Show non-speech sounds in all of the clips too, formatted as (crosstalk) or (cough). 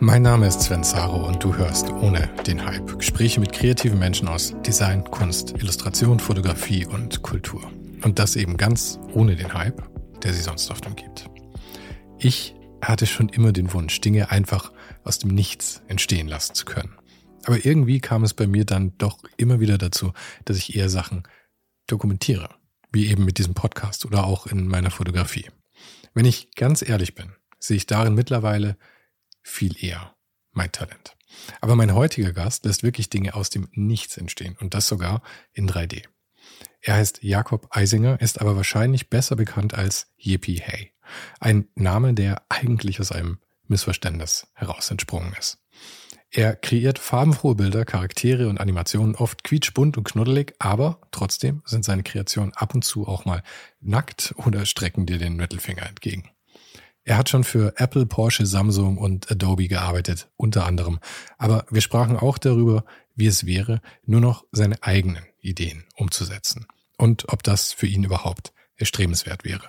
Mein Name ist Sven Saro und du hörst ohne den Hype Gespräche mit kreativen Menschen aus Design, Kunst, Illustration, Fotografie und Kultur. Und das eben ganz ohne den Hype, der sie sonst oft umgibt. Ich hatte schon immer den Wunsch, Dinge einfach aus dem Nichts entstehen lassen zu können. Aber irgendwie kam es bei mir dann doch immer wieder dazu, dass ich eher Sachen dokumentiere, wie eben mit diesem Podcast oder auch in meiner Fotografie. Wenn ich ganz ehrlich bin, sehe ich darin mittlerweile viel eher mein Talent. Aber mein heutiger Gast lässt wirklich Dinge aus dem Nichts entstehen und das sogar in 3D. Er heißt Jakob Eisinger, ist aber wahrscheinlich besser bekannt als Yippie Hay. Ein Name, der eigentlich aus einem Missverständnis heraus entsprungen ist. Er kreiert farbenfrohe Bilder, Charaktere und Animationen, oft quietschbunt und knuddelig, aber trotzdem sind seine Kreationen ab und zu auch mal nackt oder strecken dir den Mittelfinger entgegen. Er hat schon für Apple, Porsche, Samsung und Adobe gearbeitet, unter anderem. Aber wir sprachen auch darüber, wie es wäre, nur noch seine eigenen Ideen umzusetzen und ob das für ihn überhaupt erstrebenswert wäre.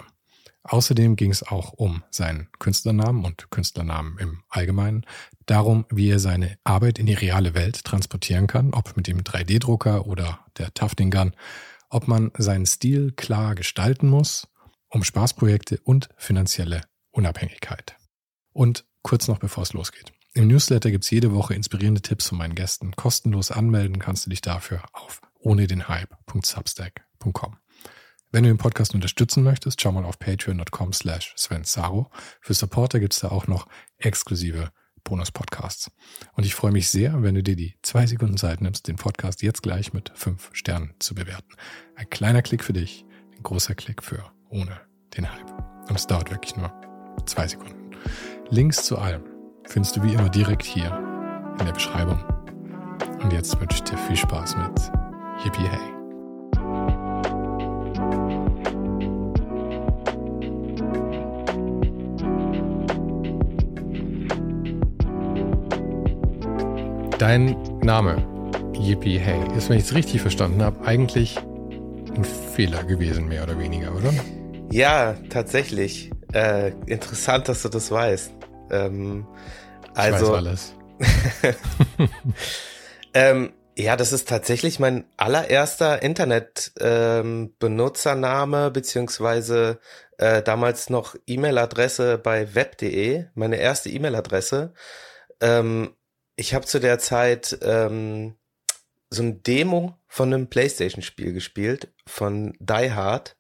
Außerdem ging es auch um seinen Künstlernamen und Künstlernamen im Allgemeinen, darum, wie er seine Arbeit in die reale Welt transportieren kann, ob mit dem 3D-Drucker oder der Tufting Gun, ob man seinen Stil klar gestalten muss, um Spaßprojekte und finanzielle Unabhängigkeit. Und kurz noch bevor es losgeht. Im Newsletter gibt's jede Woche inspirierende Tipps von meinen Gästen. Kostenlos anmelden kannst du dich dafür auf ohne den Hype.substack.com. Wenn du den Podcast unterstützen möchtest, schau mal auf patreon.com slash Sven Saro. Für Supporter gibt's da auch noch exklusive Bonus-Podcasts. Und ich freue mich sehr, wenn du dir die zwei Sekunden Zeit nimmst, den Podcast jetzt gleich mit fünf Sternen zu bewerten. Ein kleiner Klick für dich, ein großer Klick für ohne den Hype. Und es dauert wirklich nur zwei Sekunden. Links zu allem findest du wie immer direkt hier in der Beschreibung. Und jetzt wünsche ich dir viel Spaß mit Yippie Hey. Dein Name, Yippie Hey, ist, wenn ich es richtig verstanden habe, eigentlich ein Fehler gewesen, mehr oder weniger, oder? Ja, tatsächlich. Äh, interessant, dass du das weißt. Ähm, also, ich weiß alles. (laughs) (laughs) ähm, ja, das ist tatsächlich mein allererster Internet-Benutzername, ähm, beziehungsweise äh, damals noch E-Mail-Adresse bei web.de, meine erste E-Mail-Adresse. Ähm, ich habe zu der Zeit ähm, so ein Demo von einem PlayStation-Spiel gespielt, von Die Hard.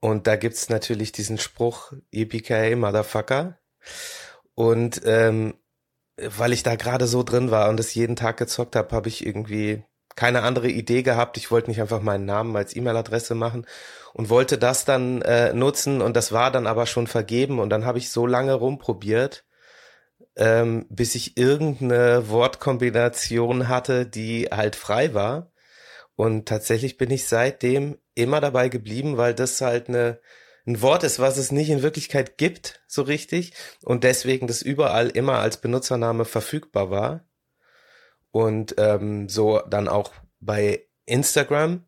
Und da gibt's natürlich diesen Spruch, EPK, Motherfucker. Und ähm, weil ich da gerade so drin war und es jeden Tag gezockt habe, habe ich irgendwie keine andere Idee gehabt. Ich wollte nicht einfach meinen Namen als E-Mail-Adresse machen und wollte das dann äh, nutzen und das war dann aber schon vergeben und dann habe ich so lange rumprobiert, ähm, bis ich irgendeine Wortkombination hatte, die halt frei war. Und tatsächlich bin ich seitdem immer dabei geblieben, weil das halt eine, ein Wort ist, was es nicht in Wirklichkeit gibt, so richtig. Und deswegen das überall immer als Benutzername verfügbar war. Und ähm, so dann auch bei Instagram.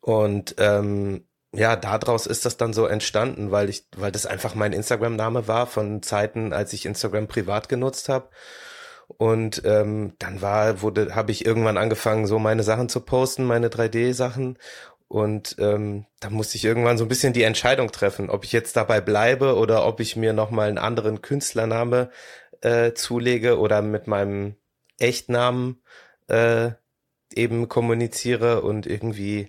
Und ähm, ja, daraus ist das dann so entstanden, weil ich, weil das einfach mein Instagram-Name war von Zeiten, als ich Instagram privat genutzt habe. Und ähm, dann war, wurde, habe ich irgendwann angefangen, so meine Sachen zu posten, meine 3D-Sachen. Und ähm, da musste ich irgendwann so ein bisschen die Entscheidung treffen, ob ich jetzt dabei bleibe oder ob ich mir nochmal einen anderen Künstlername äh, zulege oder mit meinem Echtnamen äh, eben kommuniziere und irgendwie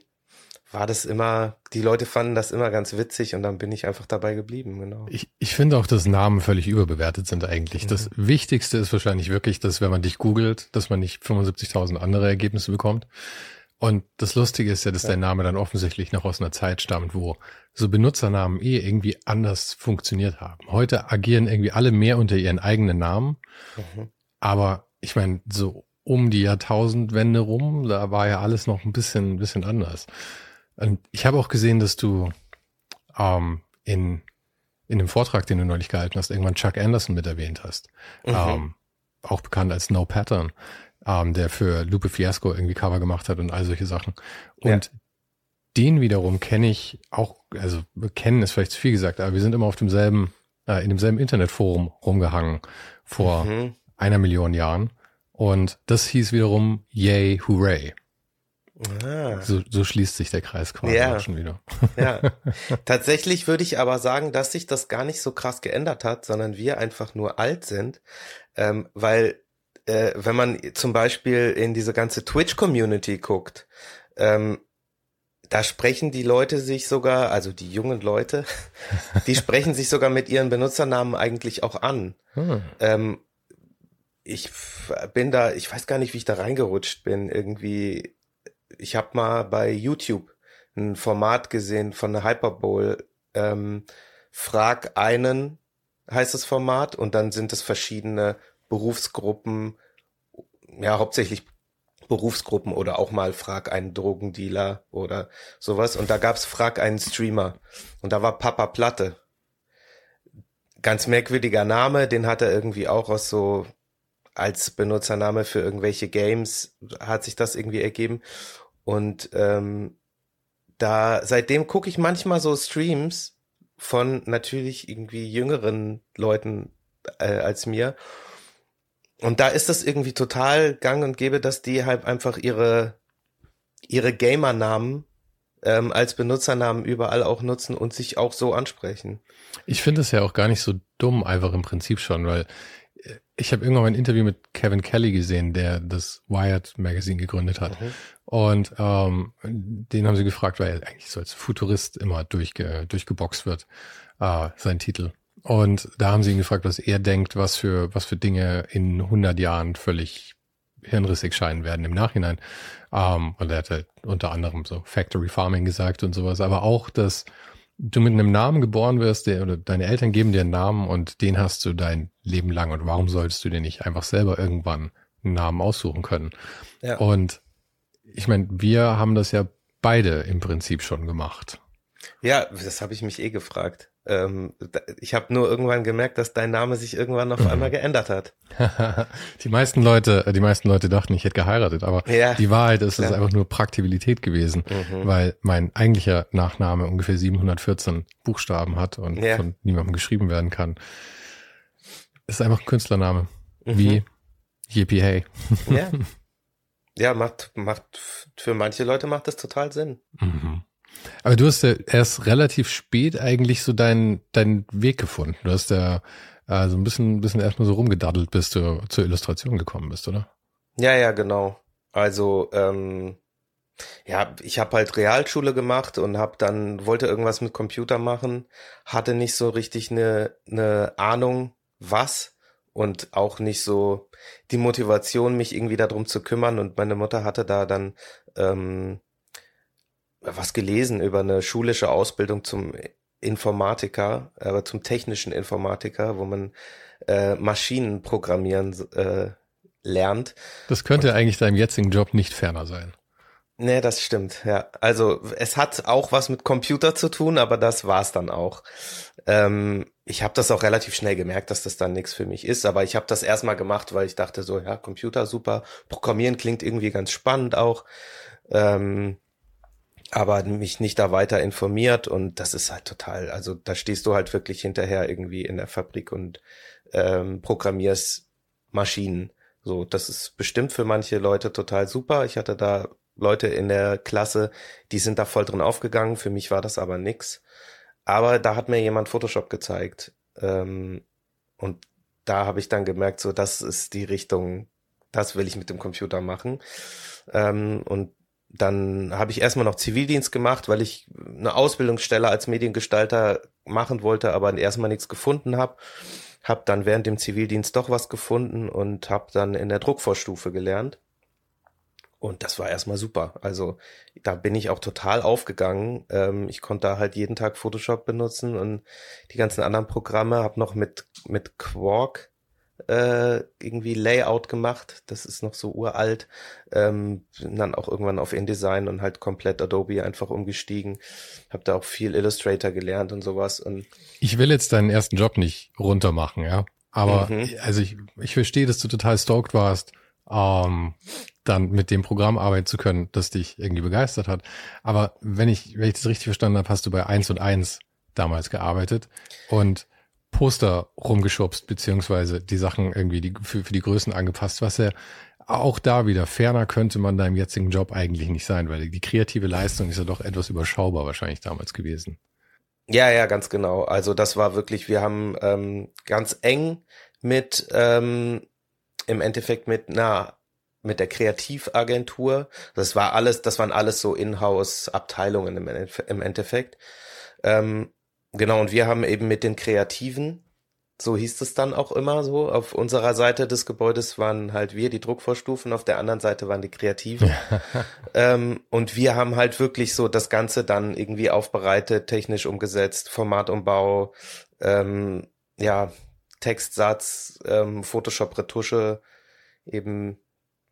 war das immer, die Leute fanden das immer ganz witzig und dann bin ich einfach dabei geblieben, genau. Ich, ich finde auch, dass Namen völlig überbewertet sind eigentlich. Mhm. Das Wichtigste ist wahrscheinlich wirklich, dass wenn man dich googelt, dass man nicht 75.000 andere Ergebnisse bekommt. Und das Lustige ist ja, dass ja. dein Name dann offensichtlich noch aus einer Zeit stammt, wo so Benutzernamen eh irgendwie anders funktioniert haben. Heute agieren irgendwie alle mehr unter ihren eigenen Namen. Mhm. Aber ich meine, so um die Jahrtausendwende rum, da war ja alles noch ein bisschen, ein bisschen anders. Und ich habe auch gesehen, dass du ähm, in, in dem Vortrag, den du neulich gehalten hast, irgendwann Chuck Anderson mit erwähnt hast. Mhm. Ähm, auch bekannt als No Pattern, ähm, der für Lupe Fiasco irgendwie Cover gemacht hat und all solche Sachen. Und ja. den wiederum kenne ich auch, also kennen ist vielleicht zu viel gesagt, aber wir sind immer auf demselben, äh, in demselben Internetforum rumgehangen vor mhm. einer Million Jahren. Und das hieß wiederum Yay, Hooray. Ah. So, so schließt sich der Kreis quasi ja. schon wieder. Ja. (laughs) Tatsächlich würde ich aber sagen, dass sich das gar nicht so krass geändert hat, sondern wir einfach nur alt sind, ähm, weil äh, wenn man zum Beispiel in diese ganze Twitch-Community guckt, ähm, da sprechen die Leute sich sogar, also die jungen Leute, (laughs) die sprechen sich sogar mit ihren Benutzernamen eigentlich auch an. Hm. Ähm, ich bin da, ich weiß gar nicht, wie ich da reingerutscht bin. Irgendwie ich habe mal bei YouTube ein Format gesehen von der Hyperbowl. Ähm, Frag einen heißt das Format und dann sind es verschiedene Berufsgruppen, ja hauptsächlich Berufsgruppen oder auch mal Frag einen Drogendealer oder sowas. Und da gab's Frag einen Streamer und da war Papa Platte. Ganz merkwürdiger Name, den hat er irgendwie auch aus so als Benutzername für irgendwelche Games hat sich das irgendwie ergeben. Und ähm, da seitdem gucke ich manchmal so Streams von natürlich irgendwie jüngeren Leuten äh, als mir. Und da ist das irgendwie total gang und gäbe, dass die halt einfach ihre ihre Gamer-Namen ähm, als Benutzernamen überall auch nutzen und sich auch so ansprechen. Ich finde es ja auch gar nicht so dumm, einfach im Prinzip schon, weil ich habe irgendwann mal ein Interview mit Kevin Kelly gesehen, der das Wired Magazine gegründet hat. Mhm. Und ähm, den haben sie gefragt, weil er eigentlich so als Futurist immer durchge durchgeboxt wird, äh, sein Titel. Und da haben sie ihn gefragt, was er denkt, was für, was für Dinge in 100 Jahren völlig hirnrissig scheinen werden im Nachhinein. Ähm, und er hat halt unter anderem so Factory Farming gesagt und sowas, aber auch, dass du mit einem Namen geboren wirst, der, oder deine Eltern geben dir einen Namen und den hast du dein Leben lang. Und warum solltest du dir nicht einfach selber irgendwann einen Namen aussuchen können? Ja. Und ich meine, wir haben das ja beide im Prinzip schon gemacht. Ja, das habe ich mich eh gefragt. Ähm, ich habe nur irgendwann gemerkt, dass dein Name sich irgendwann auf einmal (laughs) geändert hat. die meisten Leute, äh, die meisten Leute dachten, ich hätte geheiratet, aber ja, die Wahrheit ist, es ist einfach nur Praktibilität gewesen, mhm. weil mein eigentlicher Nachname ungefähr 714 Buchstaben hat und ja. von niemandem geschrieben werden kann. Es ist einfach ein Künstlername, mhm. wie Yippie Hey. Ja. ja, macht macht für manche Leute macht das total Sinn. (laughs) Mhm. Aber du hast ja erst relativ spät eigentlich so deinen deinen Weg gefunden. Du hast ja äh, so ein bisschen, bisschen erstmal so rumgedaddelt, bis du zur Illustration gekommen bist, oder? Ja, ja, genau. Also, ähm, ja, ich habe halt Realschule gemacht und habe dann wollte irgendwas mit Computer machen, hatte nicht so richtig eine eine Ahnung, was und auch nicht so die Motivation, mich irgendwie darum zu kümmern. Und meine Mutter hatte da dann ähm, was gelesen über eine schulische Ausbildung zum Informatiker, aber zum technischen Informatiker, wo man äh, Maschinen programmieren äh, lernt. Das könnte Und, eigentlich deinem jetzigen Job nicht ferner sein. Nee, das stimmt, ja. Also es hat auch was mit Computer zu tun, aber das war's dann auch. Ähm, ich habe das auch relativ schnell gemerkt, dass das dann nichts für mich ist, aber ich habe das erstmal gemacht, weil ich dachte so, ja, Computer super, Programmieren klingt irgendwie ganz spannend auch. Ähm, aber mich nicht da weiter informiert und das ist halt total, also da stehst du halt wirklich hinterher irgendwie in der Fabrik und ähm, programmierst Maschinen. So, das ist bestimmt für manche Leute total super. Ich hatte da Leute in der Klasse, die sind da voll drin aufgegangen. Für mich war das aber nix. Aber da hat mir jemand Photoshop gezeigt. Ähm, und da habe ich dann gemerkt, so, das ist die Richtung, das will ich mit dem Computer machen. Ähm, und dann habe ich erstmal noch Zivildienst gemacht, weil ich eine Ausbildungsstelle als Mediengestalter machen wollte, aber erstmal nichts gefunden habe. Hab dann während dem Zivildienst doch was gefunden und habe dann in der Druckvorstufe gelernt. Und das war erstmal super. Also da bin ich auch total aufgegangen. Ähm, ich konnte da halt jeden Tag Photoshop benutzen und die ganzen anderen Programme. Habe noch mit mit Quark äh, irgendwie Layout gemacht. Das ist noch so uralt. Ähm, dann auch irgendwann auf InDesign und halt komplett Adobe einfach umgestiegen. Hab da auch viel Illustrator gelernt und sowas. Und ich will jetzt deinen ersten Job nicht runtermachen, ja. Aber mhm. also ich, ich verstehe, dass du total stoked warst ähm, dann mit dem Programm arbeiten zu können, das dich irgendwie begeistert hat. Aber wenn ich, wenn ich das richtig verstanden habe, hast du bei eins und eins damals gearbeitet und Poster rumgeschubst, beziehungsweise die Sachen irgendwie die, für, für die Größen angepasst, was ja auch da wieder ferner könnte man deinem jetzigen Job eigentlich nicht sein, weil die kreative Leistung ist ja doch etwas überschaubar wahrscheinlich damals gewesen. Ja, ja, ganz genau. Also das war wirklich, wir haben ähm, ganz eng mit ähm, im Endeffekt mit einer mit der Kreativagentur. Das war alles, das waren alles so Inhouse-Abteilungen im, im, Endeffekt. Ähm, genau, und wir haben eben mit den Kreativen, so hieß es dann auch immer so, auf unserer Seite des Gebäudes waren halt wir, die Druckvorstufen, auf der anderen Seite waren die Kreativen. (laughs) ähm, und wir haben halt wirklich so das Ganze dann irgendwie aufbereitet, technisch umgesetzt, Formatumbau, ähm, ja, Textsatz, ähm, Photoshop-Retusche, eben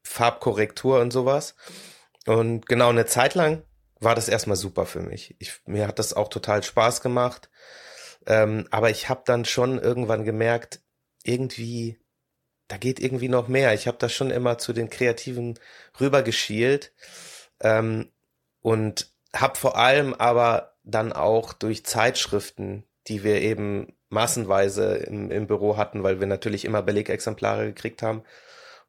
Farbkorrektur und sowas. Und genau eine Zeit lang war das erstmal super für mich. Ich, mir hat das auch total Spaß gemacht. Ähm, aber ich habe dann schon irgendwann gemerkt, irgendwie, da geht irgendwie noch mehr. Ich habe da schon immer zu den Kreativen rübergeschielt ähm, und habe vor allem aber dann auch durch Zeitschriften, die wir eben massenweise im, im Büro hatten, weil wir natürlich immer Belegexemplare gekriegt haben.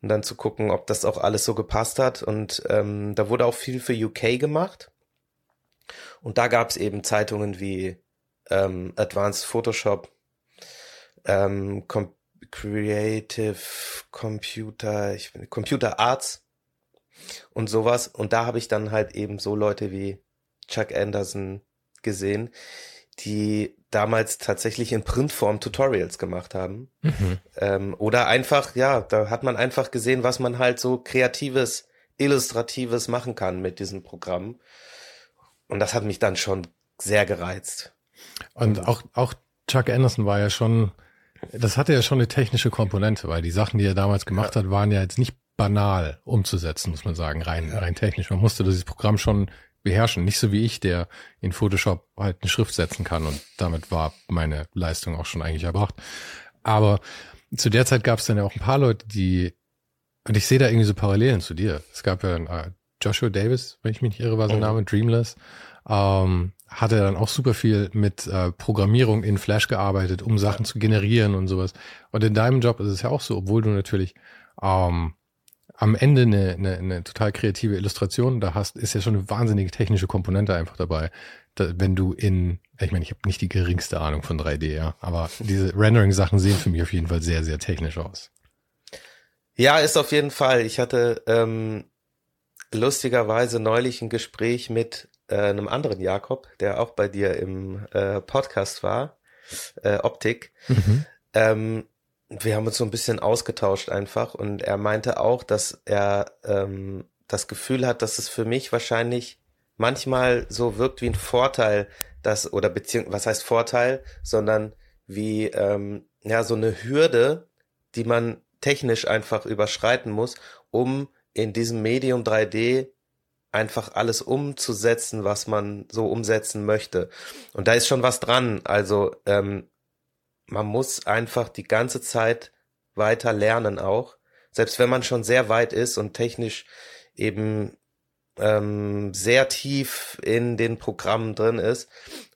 Und dann zu gucken, ob das auch alles so gepasst hat. Und ähm, da wurde auch viel für UK gemacht. Und da gab es eben Zeitungen wie ähm, Advanced Photoshop, ähm, Com Creative Computer, ich bin Computer Arts und sowas. Und da habe ich dann halt eben so Leute wie Chuck Anderson gesehen, die damals tatsächlich in Printform Tutorials gemacht haben. Mhm. Ähm, oder einfach, ja, da hat man einfach gesehen, was man halt so kreatives, illustratives machen kann mit diesem Programm. Und das hat mich dann schon sehr gereizt. Und auch, auch Chuck Anderson war ja schon, das hatte ja schon eine technische Komponente, weil die Sachen, die er damals gemacht ja. hat, waren ja jetzt nicht banal umzusetzen, muss man sagen, rein, rein technisch. Man musste dieses Programm schon beherrschen. Nicht so wie ich, der in Photoshop halt eine Schrift setzen kann und damit war meine Leistung auch schon eigentlich erbracht. Aber zu der Zeit gab es dann ja auch ein paar Leute, die, und ich sehe da irgendwie so Parallelen zu dir. Es gab ja äh, Joshua Davis, wenn ich mich nicht irre, war sein oh. Name, Dreamless, ähm, hatte dann auch super viel mit äh, Programmierung in Flash gearbeitet, um Sachen zu generieren und sowas. Und in deinem Job ist es ja auch so, obwohl du natürlich ähm, am Ende eine, eine, eine total kreative Illustration da hast, ist ja schon eine wahnsinnige technische Komponente einfach dabei. Da, wenn du in, ich meine, ich habe nicht die geringste Ahnung von 3D, ja, aber diese Rendering-Sachen sehen für mich auf jeden Fall sehr, sehr technisch aus. Ja, ist auf jeden Fall. Ich hatte ähm, lustigerweise neulich ein Gespräch mit äh, einem anderen Jakob, der auch bei dir im äh, Podcast war, äh, Optik. Mhm. Ähm, wir haben uns so ein bisschen ausgetauscht einfach und er meinte auch, dass er ähm, das Gefühl hat, dass es für mich wahrscheinlich manchmal so wirkt wie ein Vorteil, dass oder beziehungsweise was heißt Vorteil, sondern wie ähm, ja so eine Hürde, die man technisch einfach überschreiten muss, um in diesem Medium 3D einfach alles umzusetzen, was man so umsetzen möchte. Und da ist schon was dran. Also ähm, man muss einfach die ganze Zeit weiter lernen auch. Selbst wenn man schon sehr weit ist und technisch eben ähm, sehr tief in den Programmen drin ist,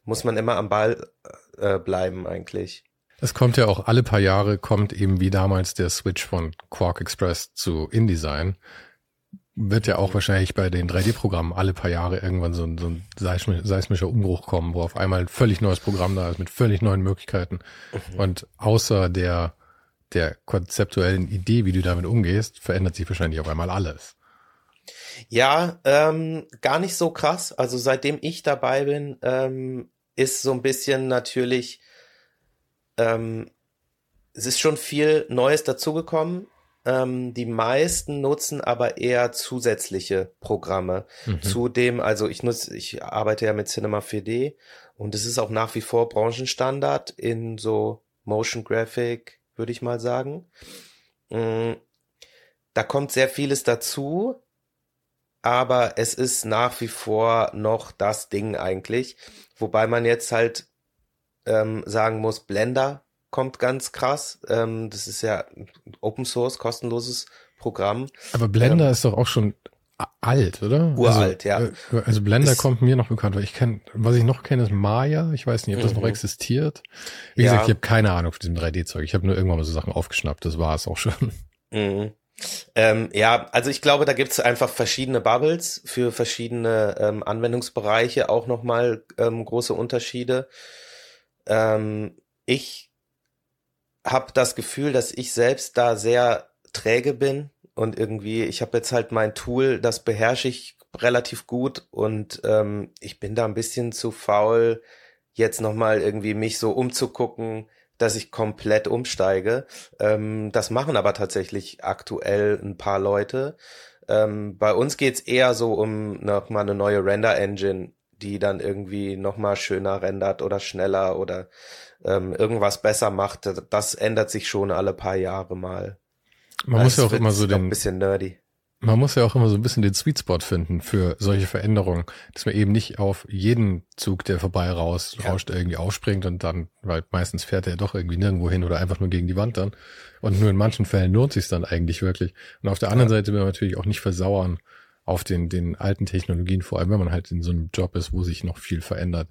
muss man immer am Ball äh, bleiben eigentlich. Es kommt ja auch alle paar Jahre, kommt eben wie damals der Switch von Quark Express zu InDesign. Wird ja auch wahrscheinlich bei den 3D-Programmen alle paar Jahre irgendwann so ein, so ein seismischer Umbruch kommen, wo auf einmal ein völlig neues Programm da ist mit völlig neuen Möglichkeiten. Mhm. Und außer der, der konzeptuellen Idee, wie du damit umgehst, verändert sich wahrscheinlich auf einmal alles. Ja, ähm, gar nicht so krass. Also seitdem ich dabei bin, ähm, ist so ein bisschen natürlich, ähm, es ist schon viel Neues dazugekommen. Ähm, die meisten nutzen aber eher zusätzliche Programme mhm. zu dem, also ich nutze, ich arbeite ja mit Cinema 4D und es ist auch nach wie vor Branchenstandard in so Motion Graphic, würde ich mal sagen. Mm, da kommt sehr vieles dazu aber es ist nach wie vor noch das Ding eigentlich. Wobei man jetzt halt ähm, sagen muss, Blender kommt ganz krass. Ähm, das ist ja Open Source, kostenloses Programm. Aber Blender ähm, ist doch auch schon alt, oder? Uralt, also, ja. Äh, also Blender ist, kommt mir noch bekannt, weil ich kenne, was ich noch kenne, ist Maya. Ich weiß nicht, ob das mhm. noch existiert. Wie ja. gesagt, ich habe keine Ahnung von diesem 3D-Zeug. Ich habe nur irgendwann mal so Sachen aufgeschnappt. Das war es auch schon. Mhm. Ähm, ja, also ich glaube, da gibt es einfach verschiedene Bubbles für verschiedene ähm, Anwendungsbereiche, auch nochmal ähm, große Unterschiede. Ähm, ich habe das Gefühl, dass ich selbst da sehr träge bin und irgendwie, ich habe jetzt halt mein Tool, das beherrsche ich relativ gut und ähm, ich bin da ein bisschen zu faul, jetzt nochmal irgendwie mich so umzugucken, dass ich komplett umsteige. Ähm, das machen aber tatsächlich aktuell ein paar Leute. Ähm, bei uns geht's eher so um nochmal eine neue Render-Engine, die dann irgendwie nochmal schöner rendert oder schneller oder ähm, irgendwas besser macht. Das ändert sich schon alle paar Jahre mal. Man das muss ja auch immer so den, ein bisschen nerdy man muss ja auch immer so ein bisschen den Sweet Spot finden für solche Veränderungen, dass man eben nicht auf jeden Zug, der vorbei raus, ja. rauscht, irgendwie aufspringt und dann, weil meistens fährt er doch irgendwie nirgendwo hin oder einfach nur gegen die Wand dann. Und nur in manchen Fällen lohnt sich dann eigentlich wirklich. Und auf der anderen ja. Seite will man natürlich auch nicht versauern auf den, den alten Technologien, vor allem wenn man halt in so einem Job ist, wo sich noch viel verändert.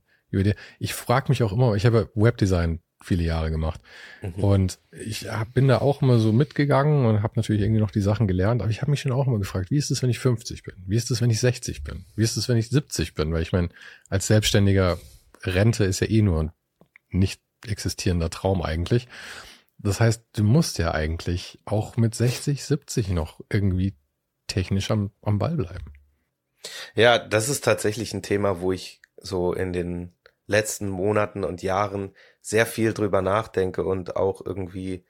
Ich frage mich auch immer, ich habe Webdesign viele Jahre gemacht. Mhm. Und ich bin da auch immer so mitgegangen und habe natürlich irgendwie noch die Sachen gelernt, aber ich habe mich schon auch immer gefragt, wie ist es, wenn ich 50 bin? Wie ist es, wenn ich 60 bin? Wie ist es, wenn ich 70 bin? Weil ich meine, als Selbstständiger Rente ist ja eh nur ein nicht existierender Traum eigentlich. Das heißt, du musst ja eigentlich auch mit 60, 70 noch irgendwie technisch am, am Ball bleiben. Ja, das ist tatsächlich ein Thema, wo ich so in den letzten Monaten und Jahren sehr viel drüber nachdenke und auch irgendwie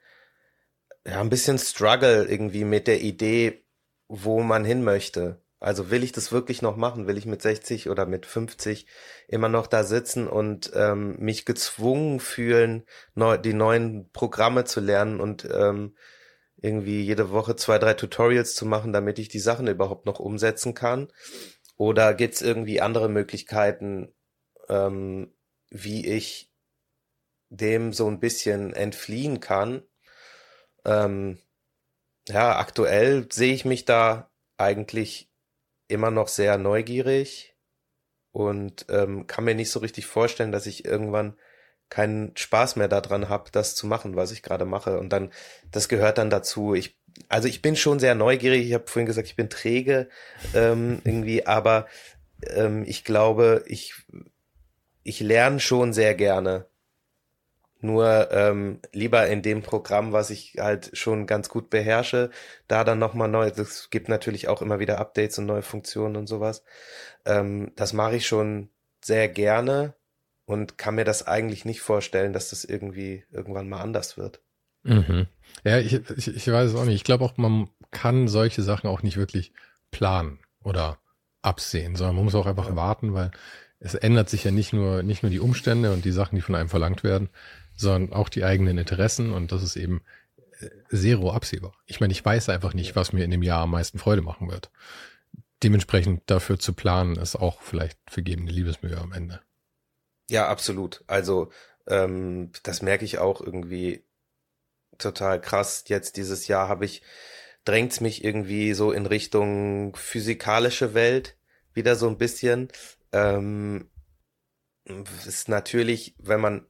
ja ein bisschen struggle irgendwie mit der Idee, wo man hin möchte. Also will ich das wirklich noch machen? Will ich mit 60 oder mit 50 immer noch da sitzen und ähm, mich gezwungen fühlen, neu, die neuen Programme zu lernen und ähm, irgendwie jede Woche zwei, drei Tutorials zu machen, damit ich die Sachen überhaupt noch umsetzen kann? Oder gibt's irgendwie andere Möglichkeiten, ähm, wie ich dem so ein bisschen entfliehen kann. Ähm, ja, aktuell sehe ich mich da eigentlich immer noch sehr neugierig und ähm, kann mir nicht so richtig vorstellen, dass ich irgendwann keinen Spaß mehr daran habe, das zu machen, was ich gerade mache. Und dann, das gehört dann dazu. Ich, also ich bin schon sehr neugierig. Ich habe vorhin gesagt, ich bin träge ähm, irgendwie, aber ähm, ich glaube, ich ich lerne schon sehr gerne. Nur ähm, lieber in dem Programm, was ich halt schon ganz gut beherrsche, da dann nochmal neu, es gibt natürlich auch immer wieder Updates und neue Funktionen und sowas. Ähm, das mache ich schon sehr gerne und kann mir das eigentlich nicht vorstellen, dass das irgendwie irgendwann mal anders wird. Mhm. Ja, ich, ich, ich weiß es auch nicht. Ich glaube auch, man kann solche Sachen auch nicht wirklich planen oder absehen, sondern man muss auch einfach ja. warten, weil es ändert sich ja nicht nur, nicht nur die Umstände und die Sachen, die von einem verlangt werden, sondern auch die eigenen Interessen und das ist eben äh, zero absehbar. Ich meine, ich weiß einfach nicht, was mir in dem Jahr am meisten Freude machen wird. Dementsprechend dafür zu planen, ist auch vielleicht vergebene Liebesmühe am Ende. Ja, absolut. Also ähm, das merke ich auch irgendwie total krass. Jetzt dieses Jahr habe ich, drängt's mich irgendwie so in Richtung physikalische Welt wieder so ein bisschen. Ähm, ist natürlich, wenn man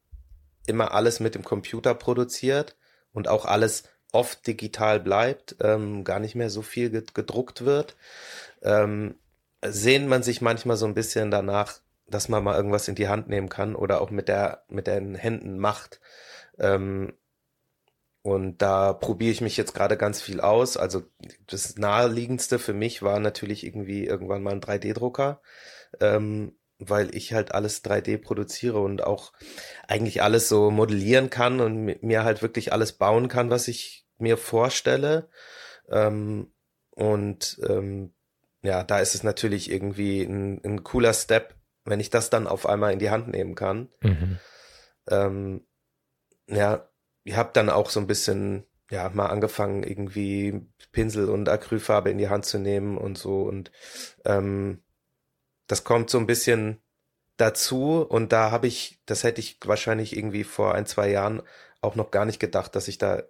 immer alles mit dem Computer produziert und auch alles oft digital bleibt, ähm, gar nicht mehr so viel gedruckt wird, ähm, sehnt man sich manchmal so ein bisschen danach, dass man mal irgendwas in die Hand nehmen kann oder auch mit der mit den Händen macht. Ähm, und da probiere ich mich jetzt gerade ganz viel aus. Also das naheliegendste für mich war natürlich irgendwie irgendwann mal ein 3D-Drucker, ähm, weil ich halt alles 3D produziere und auch eigentlich alles so modellieren kann und mir halt wirklich alles bauen kann, was ich mir vorstelle. Ähm, und ähm, ja, da ist es natürlich irgendwie ein, ein, cooler Step, wenn ich das dann auf einmal in die Hand nehmen kann. Mhm. Ähm, ja, ich habe dann auch so ein bisschen, ja, mal angefangen, irgendwie Pinsel und Acrylfarbe in die Hand zu nehmen und so. Und ähm, das kommt so ein bisschen dazu. Und da habe ich, das hätte ich wahrscheinlich irgendwie vor ein, zwei Jahren auch noch gar nicht gedacht, dass ich da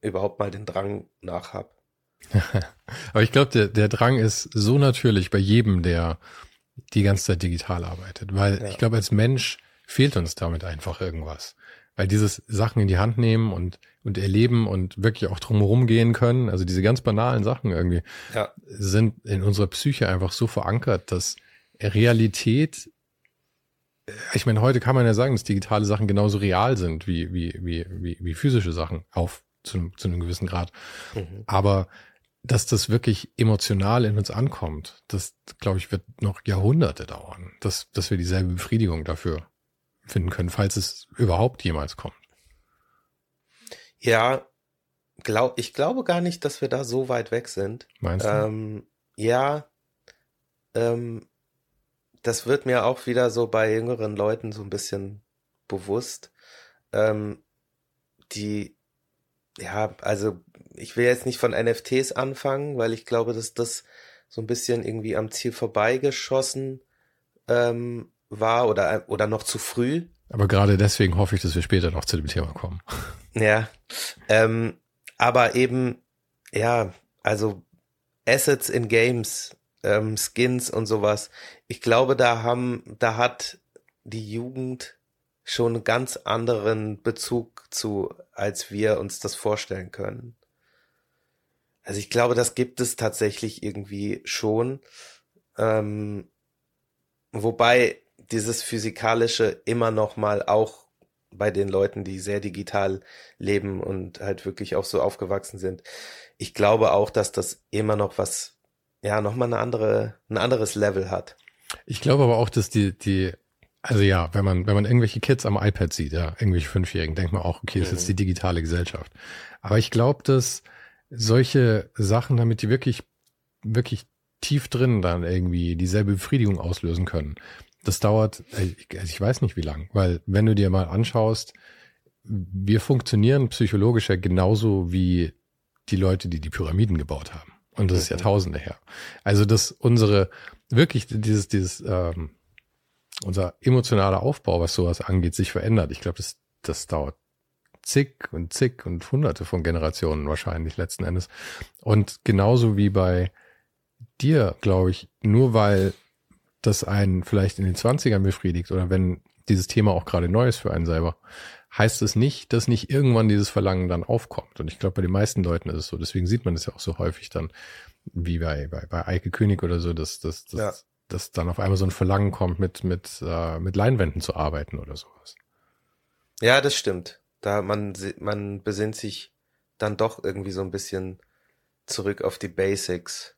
überhaupt mal den Drang nach habe. (laughs) Aber ich glaube, der, der Drang ist so natürlich bei jedem, der die ganze Zeit digital arbeitet. Weil ja. ich glaube, als Mensch fehlt uns damit einfach irgendwas. Weil dieses Sachen in die Hand nehmen und, und erleben und wirklich auch drumherum gehen können, also diese ganz banalen Sachen irgendwie, ja. sind in unserer Psyche einfach so verankert, dass Realität, ich meine, heute kann man ja sagen, dass digitale Sachen genauso real sind wie, wie, wie, wie, wie physische Sachen auf zu, zu einem gewissen Grad. Mhm. Aber dass das wirklich emotional in uns ankommt, das, glaube ich, wird noch Jahrhunderte dauern, dass, dass wir dieselbe Befriedigung dafür finden können, falls es überhaupt jemals kommt. Ja, glaub, ich glaube gar nicht, dass wir da so weit weg sind. Meinst du? Ähm, ja, ähm, das wird mir auch wieder so bei jüngeren Leuten so ein bisschen bewusst. Ähm, die, ja, also ich will jetzt nicht von NFTs anfangen, weil ich glaube, dass das so ein bisschen irgendwie am Ziel vorbeigeschossen ähm, war oder, oder noch zu früh. Aber gerade deswegen hoffe ich, dass wir später noch zu dem Thema kommen. (laughs) Ja, ähm, aber eben, ja, also Assets in Games, ähm, Skins und sowas. Ich glaube, da haben, da hat die Jugend schon einen ganz anderen Bezug zu, als wir uns das vorstellen können. Also ich glaube, das gibt es tatsächlich irgendwie schon. Ähm, wobei dieses Physikalische immer noch mal auch bei den Leuten, die sehr digital leben und halt wirklich auch so aufgewachsen sind. Ich glaube auch, dass das immer noch was, ja, noch mal eine andere, ein anderes Level hat. Ich glaube aber auch, dass die, die, also ja, wenn man, wenn man irgendwelche Kids am iPad sieht, ja, irgendwelche Fünfjährigen, denkt man auch, okay, das ist jetzt mhm. die digitale Gesellschaft. Aber ich glaube, dass solche Sachen, damit die wirklich, wirklich tief drin dann irgendwie dieselbe Befriedigung auslösen können, das dauert, ich, ich weiß nicht wie lang, weil wenn du dir mal anschaust, wir funktionieren psychologisch ja genauso wie die Leute, die die Pyramiden gebaut haben. Und das ist mhm. Jahrtausende her. Also, dass unsere, wirklich dieses, dieses, ähm, unser emotionaler Aufbau, was sowas angeht, sich verändert. Ich glaube, das, das dauert zig und zig und hunderte von Generationen wahrscheinlich letzten Endes. Und genauso wie bei dir, glaube ich, nur weil das einen vielleicht in den 20ern befriedigt oder wenn dieses Thema auch gerade neu ist für einen selber, heißt es nicht, dass nicht irgendwann dieses Verlangen dann aufkommt. Und ich glaube, bei den meisten Leuten ist es so. Deswegen sieht man es ja auch so häufig dann, wie bei, bei, bei Eike König oder so, dass, dass, dass, ja. dass dann auf einmal so ein Verlangen kommt, mit, mit, äh, mit Leinwänden zu arbeiten oder sowas. Ja, das stimmt. Da man, man besinnt sich dann doch irgendwie so ein bisschen zurück auf die Basics.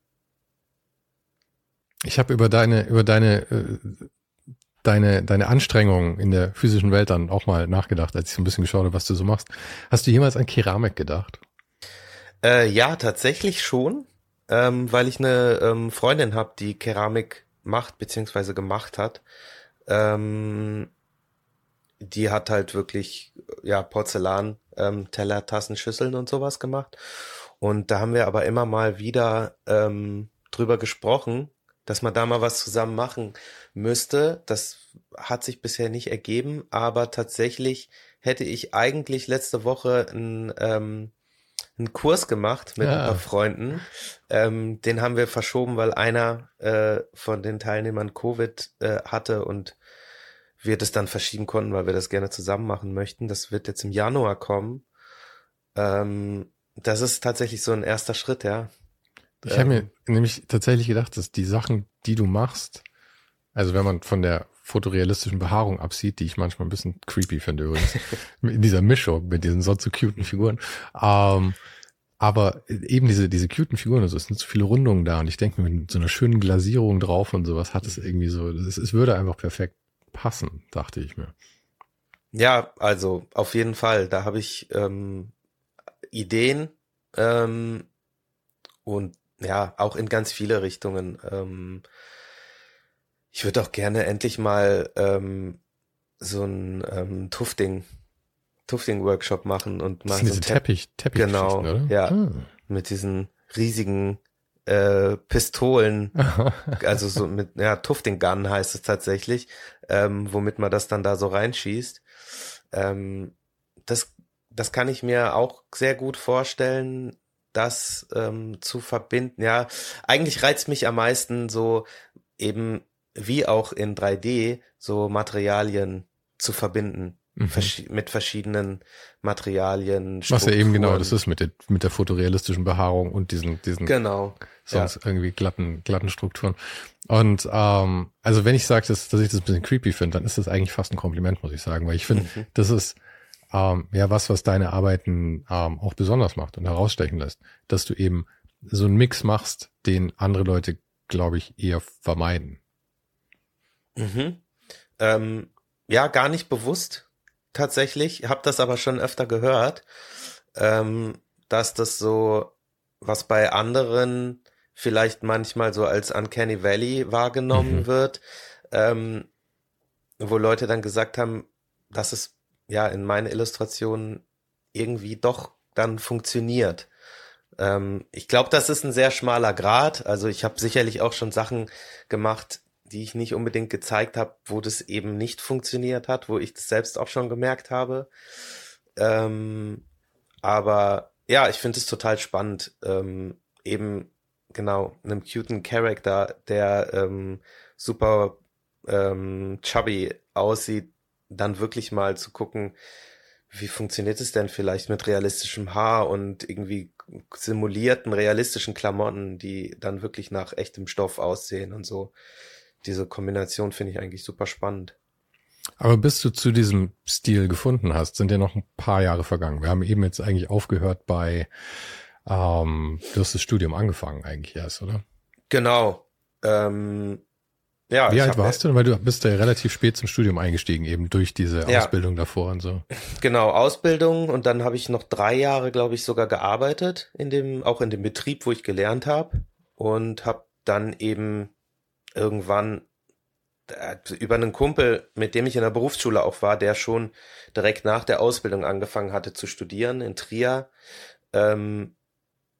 Ich habe über deine, über deine, äh, deine, deine Anstrengungen in der physischen Welt dann auch mal nachgedacht, als ich so ein bisschen geschaut habe, was du so machst. Hast du jemals an Keramik gedacht? Äh, ja, tatsächlich schon, ähm, weil ich eine ähm, Freundin habe, die Keramik macht beziehungsweise gemacht hat. Ähm, die hat halt wirklich ja Porzellan, ähm, Teller, Tassen, Schüsseln und sowas gemacht. Und da haben wir aber immer mal wieder ähm, drüber gesprochen, dass man da mal was zusammen machen müsste. Das hat sich bisher nicht ergeben, aber tatsächlich hätte ich eigentlich letzte Woche ein, ähm, einen Kurs gemacht mit ja. ein paar Freunden. Ähm, den haben wir verschoben, weil einer äh, von den Teilnehmern Covid äh, hatte und wir das dann verschieben konnten, weil wir das gerne zusammen machen möchten. Das wird jetzt im Januar kommen. Ähm, das ist tatsächlich so ein erster Schritt, ja. Ich ähm, habe mir nämlich tatsächlich gedacht, dass die Sachen, die du machst, also wenn man von der fotorealistischen Behaarung absieht, die ich manchmal ein bisschen creepy finde übrigens, (laughs) in dieser Mischung mit diesen sonst so cuten Figuren, ähm, aber eben diese, diese cuten Figuren, also es sind so viele Rundungen da und ich denke mir, mit so einer schönen Glasierung drauf und sowas hat es irgendwie so, es, es würde einfach perfekt passen, dachte ich mir. Ja, also auf jeden Fall. Da habe ich ähm, Ideen ähm, und ja, auch in ganz viele Richtungen. Ähm, ich würde auch gerne endlich mal ähm, so ein ähm, Tufting, Tufting-Workshop machen und mal so ein Teppich, Teppich genau, oder? ja, ah. mit diesen riesigen äh, Pistolen, (laughs) also so mit, ja, Tufting Gun heißt es tatsächlich, ähm, womit man das dann da so reinschießt. Ähm, das, das kann ich mir auch sehr gut vorstellen, das ähm, zu verbinden. Ja, eigentlich reizt mich am meisten so eben wie auch in 3D so Materialien zu verbinden mhm. mit verschiedenen Materialien. Was ja eben genau das ist mit der, mit der fotorealistischen Behaarung und diesen, diesen genau, sonst ja. irgendwie glatten, glatten Strukturen. Und ähm, also wenn ich sage, dass, dass ich das ein bisschen creepy finde, dann ist das eigentlich fast ein Kompliment, muss ich sagen, weil ich finde, mhm. das ist ähm, ja was, was deine Arbeiten ähm, auch besonders macht und herausstechen lässt, dass du eben so einen Mix machst, den andere Leute, glaube ich, eher vermeiden. Mhm. Ähm, ja, gar nicht bewusst tatsächlich, habe das aber schon öfter gehört, ähm, dass das so, was bei anderen vielleicht manchmal so als Uncanny Valley wahrgenommen mhm. wird, ähm, wo Leute dann gesagt haben, dass es ja in meinen Illustrationen irgendwie doch dann funktioniert. Ähm, ich glaube, das ist ein sehr schmaler Grad. Also ich habe sicherlich auch schon Sachen gemacht, die ich nicht unbedingt gezeigt habe, wo das eben nicht funktioniert hat, wo ich das selbst auch schon gemerkt habe. Ähm, aber ja, ich finde es total spannend, ähm, eben genau einem cuten Charakter, der ähm, super ähm, chubby aussieht, dann wirklich mal zu gucken, wie funktioniert es denn vielleicht mit realistischem Haar und irgendwie simulierten realistischen Klamotten, die dann wirklich nach echtem Stoff aussehen und so diese Kombination finde ich eigentlich super spannend. Aber bis du zu diesem Stil gefunden hast, sind ja noch ein paar Jahre vergangen. Wir haben eben jetzt eigentlich aufgehört bei, ähm, du hast das Studium angefangen eigentlich erst, oder? Genau. Ähm, ja, Wie alt warst du denn? Weil du bist ja relativ spät zum Studium eingestiegen, eben durch diese ja. Ausbildung davor und so. (laughs) Genau, Ausbildung und dann habe ich noch drei Jahre, glaube ich, sogar gearbeitet, in dem, auch in dem Betrieb, wo ich gelernt habe und habe dann eben irgendwann äh, über einen Kumpel, mit dem ich in der Berufsschule auch war, der schon direkt nach der Ausbildung angefangen hatte zu studieren in Trier, ähm,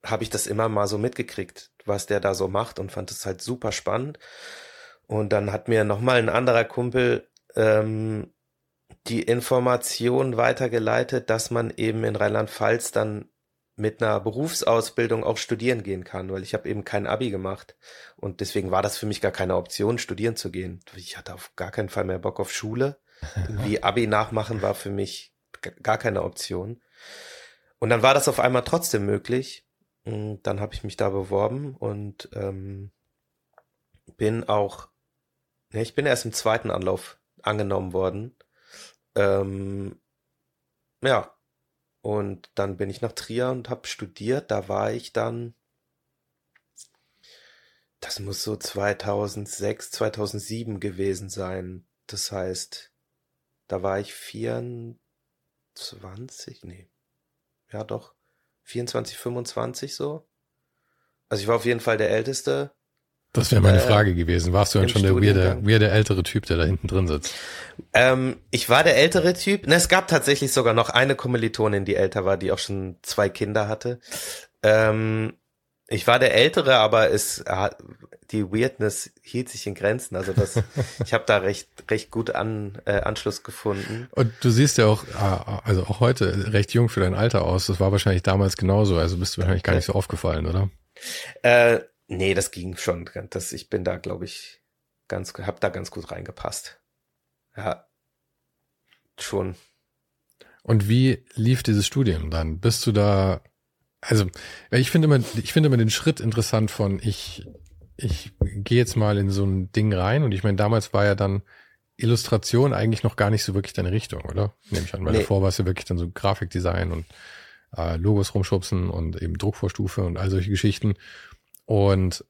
habe ich das immer mal so mitgekriegt, was der da so macht und fand es halt super spannend. Und dann hat mir nochmal ein anderer Kumpel ähm, die Information weitergeleitet, dass man eben in Rheinland-Pfalz dann mit einer Berufsausbildung auch studieren gehen kann, weil ich habe eben kein Abi gemacht und deswegen war das für mich gar keine Option, studieren zu gehen. Ich hatte auf gar keinen Fall mehr Bock auf Schule. (laughs) Wie Abi nachmachen war für mich gar keine Option. Und dann war das auf einmal trotzdem möglich. Und dann habe ich mich da beworben und ähm, bin auch, ne, ich bin erst im zweiten Anlauf angenommen worden. Ähm, ja, und dann bin ich nach Trier und habe studiert. Da war ich dann, das muss so 2006, 2007 gewesen sein. Das heißt, da war ich 24, nee, ja doch, 24, 25 so. Also ich war auf jeden Fall der Älteste das wäre meine äh, Frage gewesen. Warst du dann schon der weirde, weirde ältere Typ, der da hinten drin sitzt? Ähm, ich war der ältere Typ. Ne, es gab tatsächlich sogar noch eine Kommilitonin, die älter war, die auch schon zwei Kinder hatte. Ähm, Ich war der Ältere, aber es die Weirdness hielt sich in Grenzen. Also das, (laughs) ich habe da recht recht gut an äh, Anschluss gefunden. Und du siehst ja auch, äh, also auch heute recht jung für dein Alter aus. Das war wahrscheinlich damals genauso. Also bist du wahrscheinlich gar nicht so aufgefallen, oder? Äh, nee, das ging schon. Das, ich bin da, glaube ich, ganz, hab da ganz gut reingepasst. Ja, schon. Und wie lief dieses Studium dann? Bist du da also, ich finde immer, ich finde immer den Schritt interessant von ich, ich gehe jetzt mal in so ein Ding rein und ich meine, damals war ja dann Illustration eigentlich noch gar nicht so wirklich deine Richtung, oder? Nehme ich an, weil nee. davor war es ja wirklich dann so Grafikdesign und äh, Logos rumschubsen und eben Druckvorstufe und all solche Geschichten. Und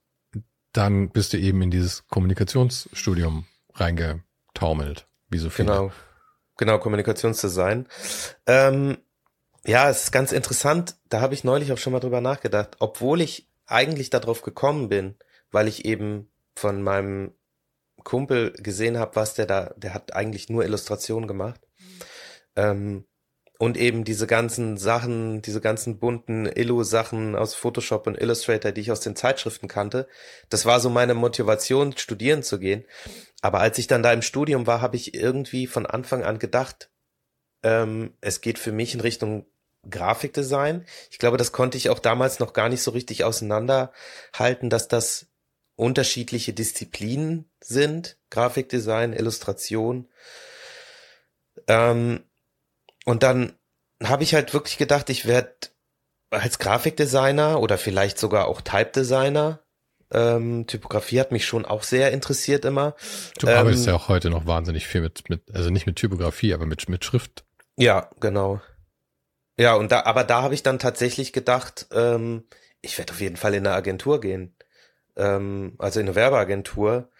dann bist du eben in dieses Kommunikationsstudium reingetaumelt, wie so viele. Genau, genau, Kommunikationsdesign. Ähm, ja, es ist ganz interessant. Da habe ich neulich auch schon mal drüber nachgedacht. Obwohl ich eigentlich darauf gekommen bin, weil ich eben von meinem Kumpel gesehen habe, was der da, der hat eigentlich nur Illustrationen gemacht. Ähm, und eben diese ganzen Sachen, diese ganzen bunten Illu-Sachen aus Photoshop und Illustrator, die ich aus den Zeitschriften kannte, das war so meine Motivation, studieren zu gehen. Aber als ich dann da im Studium war, habe ich irgendwie von Anfang an gedacht, ähm, es geht für mich in Richtung Grafikdesign. Ich glaube, das konnte ich auch damals noch gar nicht so richtig auseinanderhalten, dass das unterschiedliche Disziplinen sind. Grafikdesign, Illustration. Ähm, und dann habe ich halt wirklich gedacht, ich werde als Grafikdesigner oder vielleicht sogar auch Type-Designer. Ähm, Typografie hat mich schon auch sehr interessiert immer. Du ähm, arbeitest ja auch heute noch wahnsinnig viel mit, mit, also nicht mit Typografie, aber mit, mit Schrift. Ja, genau. Ja, und da, aber da habe ich dann tatsächlich gedacht, ähm, ich werde auf jeden Fall in eine Agentur gehen. Ähm, also in eine Werbeagentur.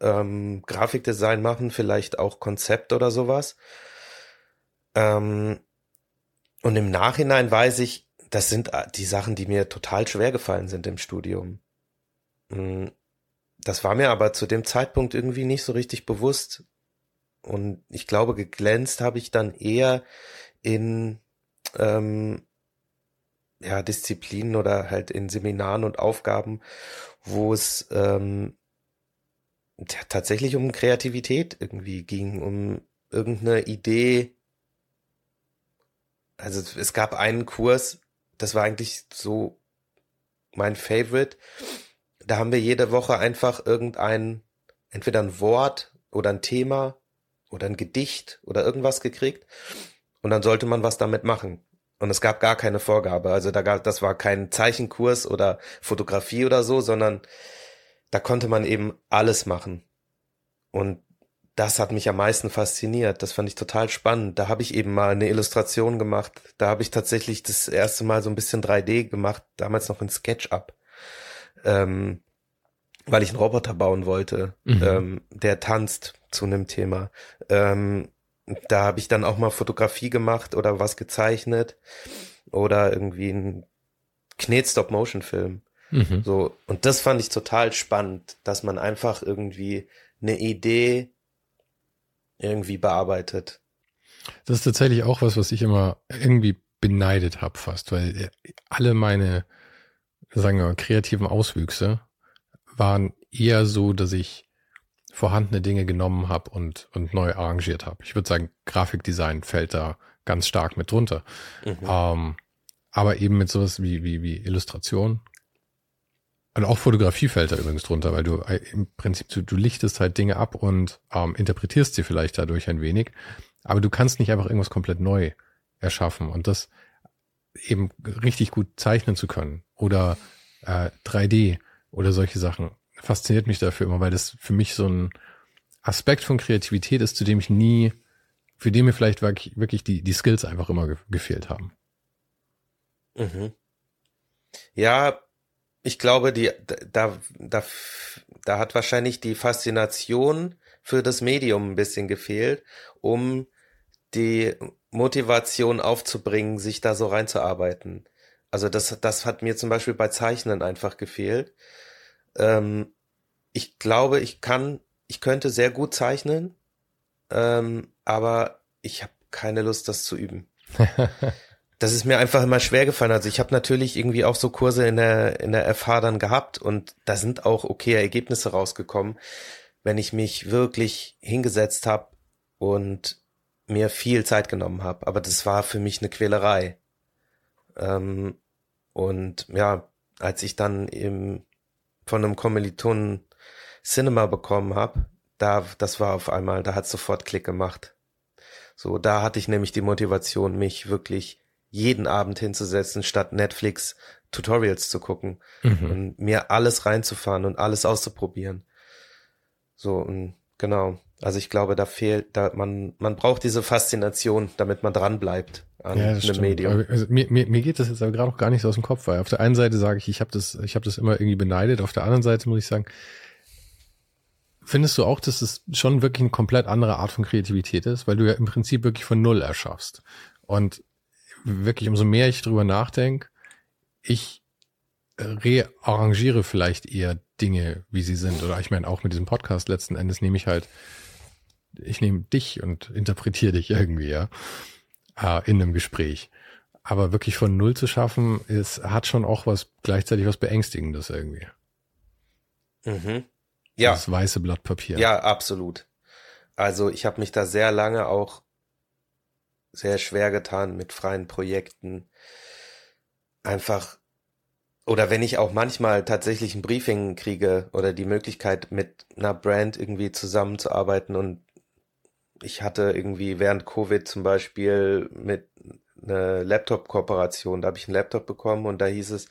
Ähm, Grafikdesign machen, vielleicht auch Konzept oder sowas. Ähm, und im Nachhinein weiß ich, das sind äh, die Sachen, die mir total schwer gefallen sind im Studium. Mm, das war mir aber zu dem Zeitpunkt irgendwie nicht so richtig bewusst. Und ich glaube, geglänzt habe ich dann eher in ähm, ja, Disziplinen oder halt in Seminaren und Aufgaben, wo es ähm, tatsächlich um Kreativität irgendwie ging, um irgendeine Idee. Also es gab einen Kurs, das war eigentlich so mein Favorite. Da haben wir jede Woche einfach irgendein, entweder ein Wort oder ein Thema oder ein Gedicht oder irgendwas gekriegt. Und dann sollte man was damit machen. Und es gab gar keine Vorgabe. Also da gab, das war kein Zeichenkurs oder Fotografie oder so, sondern da konnte man eben alles machen. Und das hat mich am meisten fasziniert. Das fand ich total spannend. Da habe ich eben mal eine Illustration gemacht. Da habe ich tatsächlich das erste Mal so ein bisschen 3D gemacht, damals noch in SketchUp. Ähm, weil ich einen Roboter bauen wollte, mhm. ähm, der tanzt zu einem Thema. Ähm, da habe ich dann auch mal Fotografie gemacht oder was gezeichnet oder irgendwie ein Knet-Stop-Motion-Film. Mhm. So, und das fand ich total spannend, dass man einfach irgendwie eine Idee irgendwie bearbeitet. Das ist tatsächlich auch was, was ich immer irgendwie beneidet habe fast, weil alle meine, sagen wir mal, kreativen Auswüchse waren eher so, dass ich vorhandene Dinge genommen habe und, und neu arrangiert habe. Ich würde sagen, Grafikdesign fällt da ganz stark mit drunter. Mhm. Ähm, aber eben mit sowas wie, wie, wie Illustration. Und auch Fotografie fällt da übrigens drunter, weil du äh, im Prinzip, du, du lichtest halt Dinge ab und ähm, interpretierst sie vielleicht dadurch ein wenig. Aber du kannst nicht einfach irgendwas komplett neu erschaffen und das eben richtig gut zeichnen zu können oder äh, 3D oder solche Sachen fasziniert mich dafür immer, weil das für mich so ein Aspekt von Kreativität ist, zu dem ich nie, für den mir vielleicht wirklich, wirklich die, die Skills einfach immer ge gefehlt haben. Mhm. Ja, ich glaube, die, da, da, da hat wahrscheinlich die Faszination für das Medium ein bisschen gefehlt, um die Motivation aufzubringen, sich da so reinzuarbeiten. Also das, das hat mir zum Beispiel bei Zeichnen einfach gefehlt. Ähm, ich glaube, ich kann, ich könnte sehr gut zeichnen, ähm, aber ich habe keine Lust, das zu üben. (laughs) das ist mir einfach immer schwer gefallen. Also ich habe natürlich irgendwie auch so Kurse in der in der FH dann gehabt und da sind auch okay Ergebnisse rausgekommen, wenn ich mich wirklich hingesetzt habe und mir viel Zeit genommen habe. Aber das war für mich eine Quälerei. Ähm, und ja, als ich dann im, von einem Kommilitonen Cinema bekommen habe, da, das war auf einmal, da hat sofort Klick gemacht. So, da hatte ich nämlich die Motivation, mich wirklich jeden Abend hinzusetzen, statt Netflix Tutorials zu gucken mhm. und mir alles reinzufahren und alles auszuprobieren. So, und genau. Also ich glaube, da fehlt, da man, man braucht diese Faszination, damit man dran bleibt an ja, einem stimmt. Medium. Also mir, mir, mir geht das jetzt aber gerade auch gar nicht so aus dem Kopf, weil auf der einen Seite sage ich, ich habe das, ich habe das immer irgendwie beneidet, auf der anderen Seite muss ich sagen, findest du auch, dass es schon wirklich eine komplett andere Art von Kreativität ist, weil du ja im Prinzip wirklich von Null erschaffst. Und wirklich, umso mehr ich drüber nachdenke, ich rearrangiere vielleicht eher Dinge, wie sie sind. Oder ich meine, auch mit diesem Podcast letzten Endes nehme ich halt, ich nehme dich und interpretiere dich irgendwie, ja, äh, in einem Gespräch. Aber wirklich von Null zu schaffen, ist, hat schon auch was, gleichzeitig was Beängstigendes irgendwie. Mhm. Ja. Das weiße Blatt Papier. Ja, absolut. Also ich habe mich da sehr lange auch sehr schwer getan mit freien Projekten. Einfach oder wenn ich auch manchmal tatsächlich ein Briefing kriege oder die Möglichkeit mit einer Brand irgendwie zusammenzuarbeiten und ich hatte irgendwie während Covid zum Beispiel mit einer Laptop-Kooperation, da habe ich einen Laptop bekommen und da hieß es,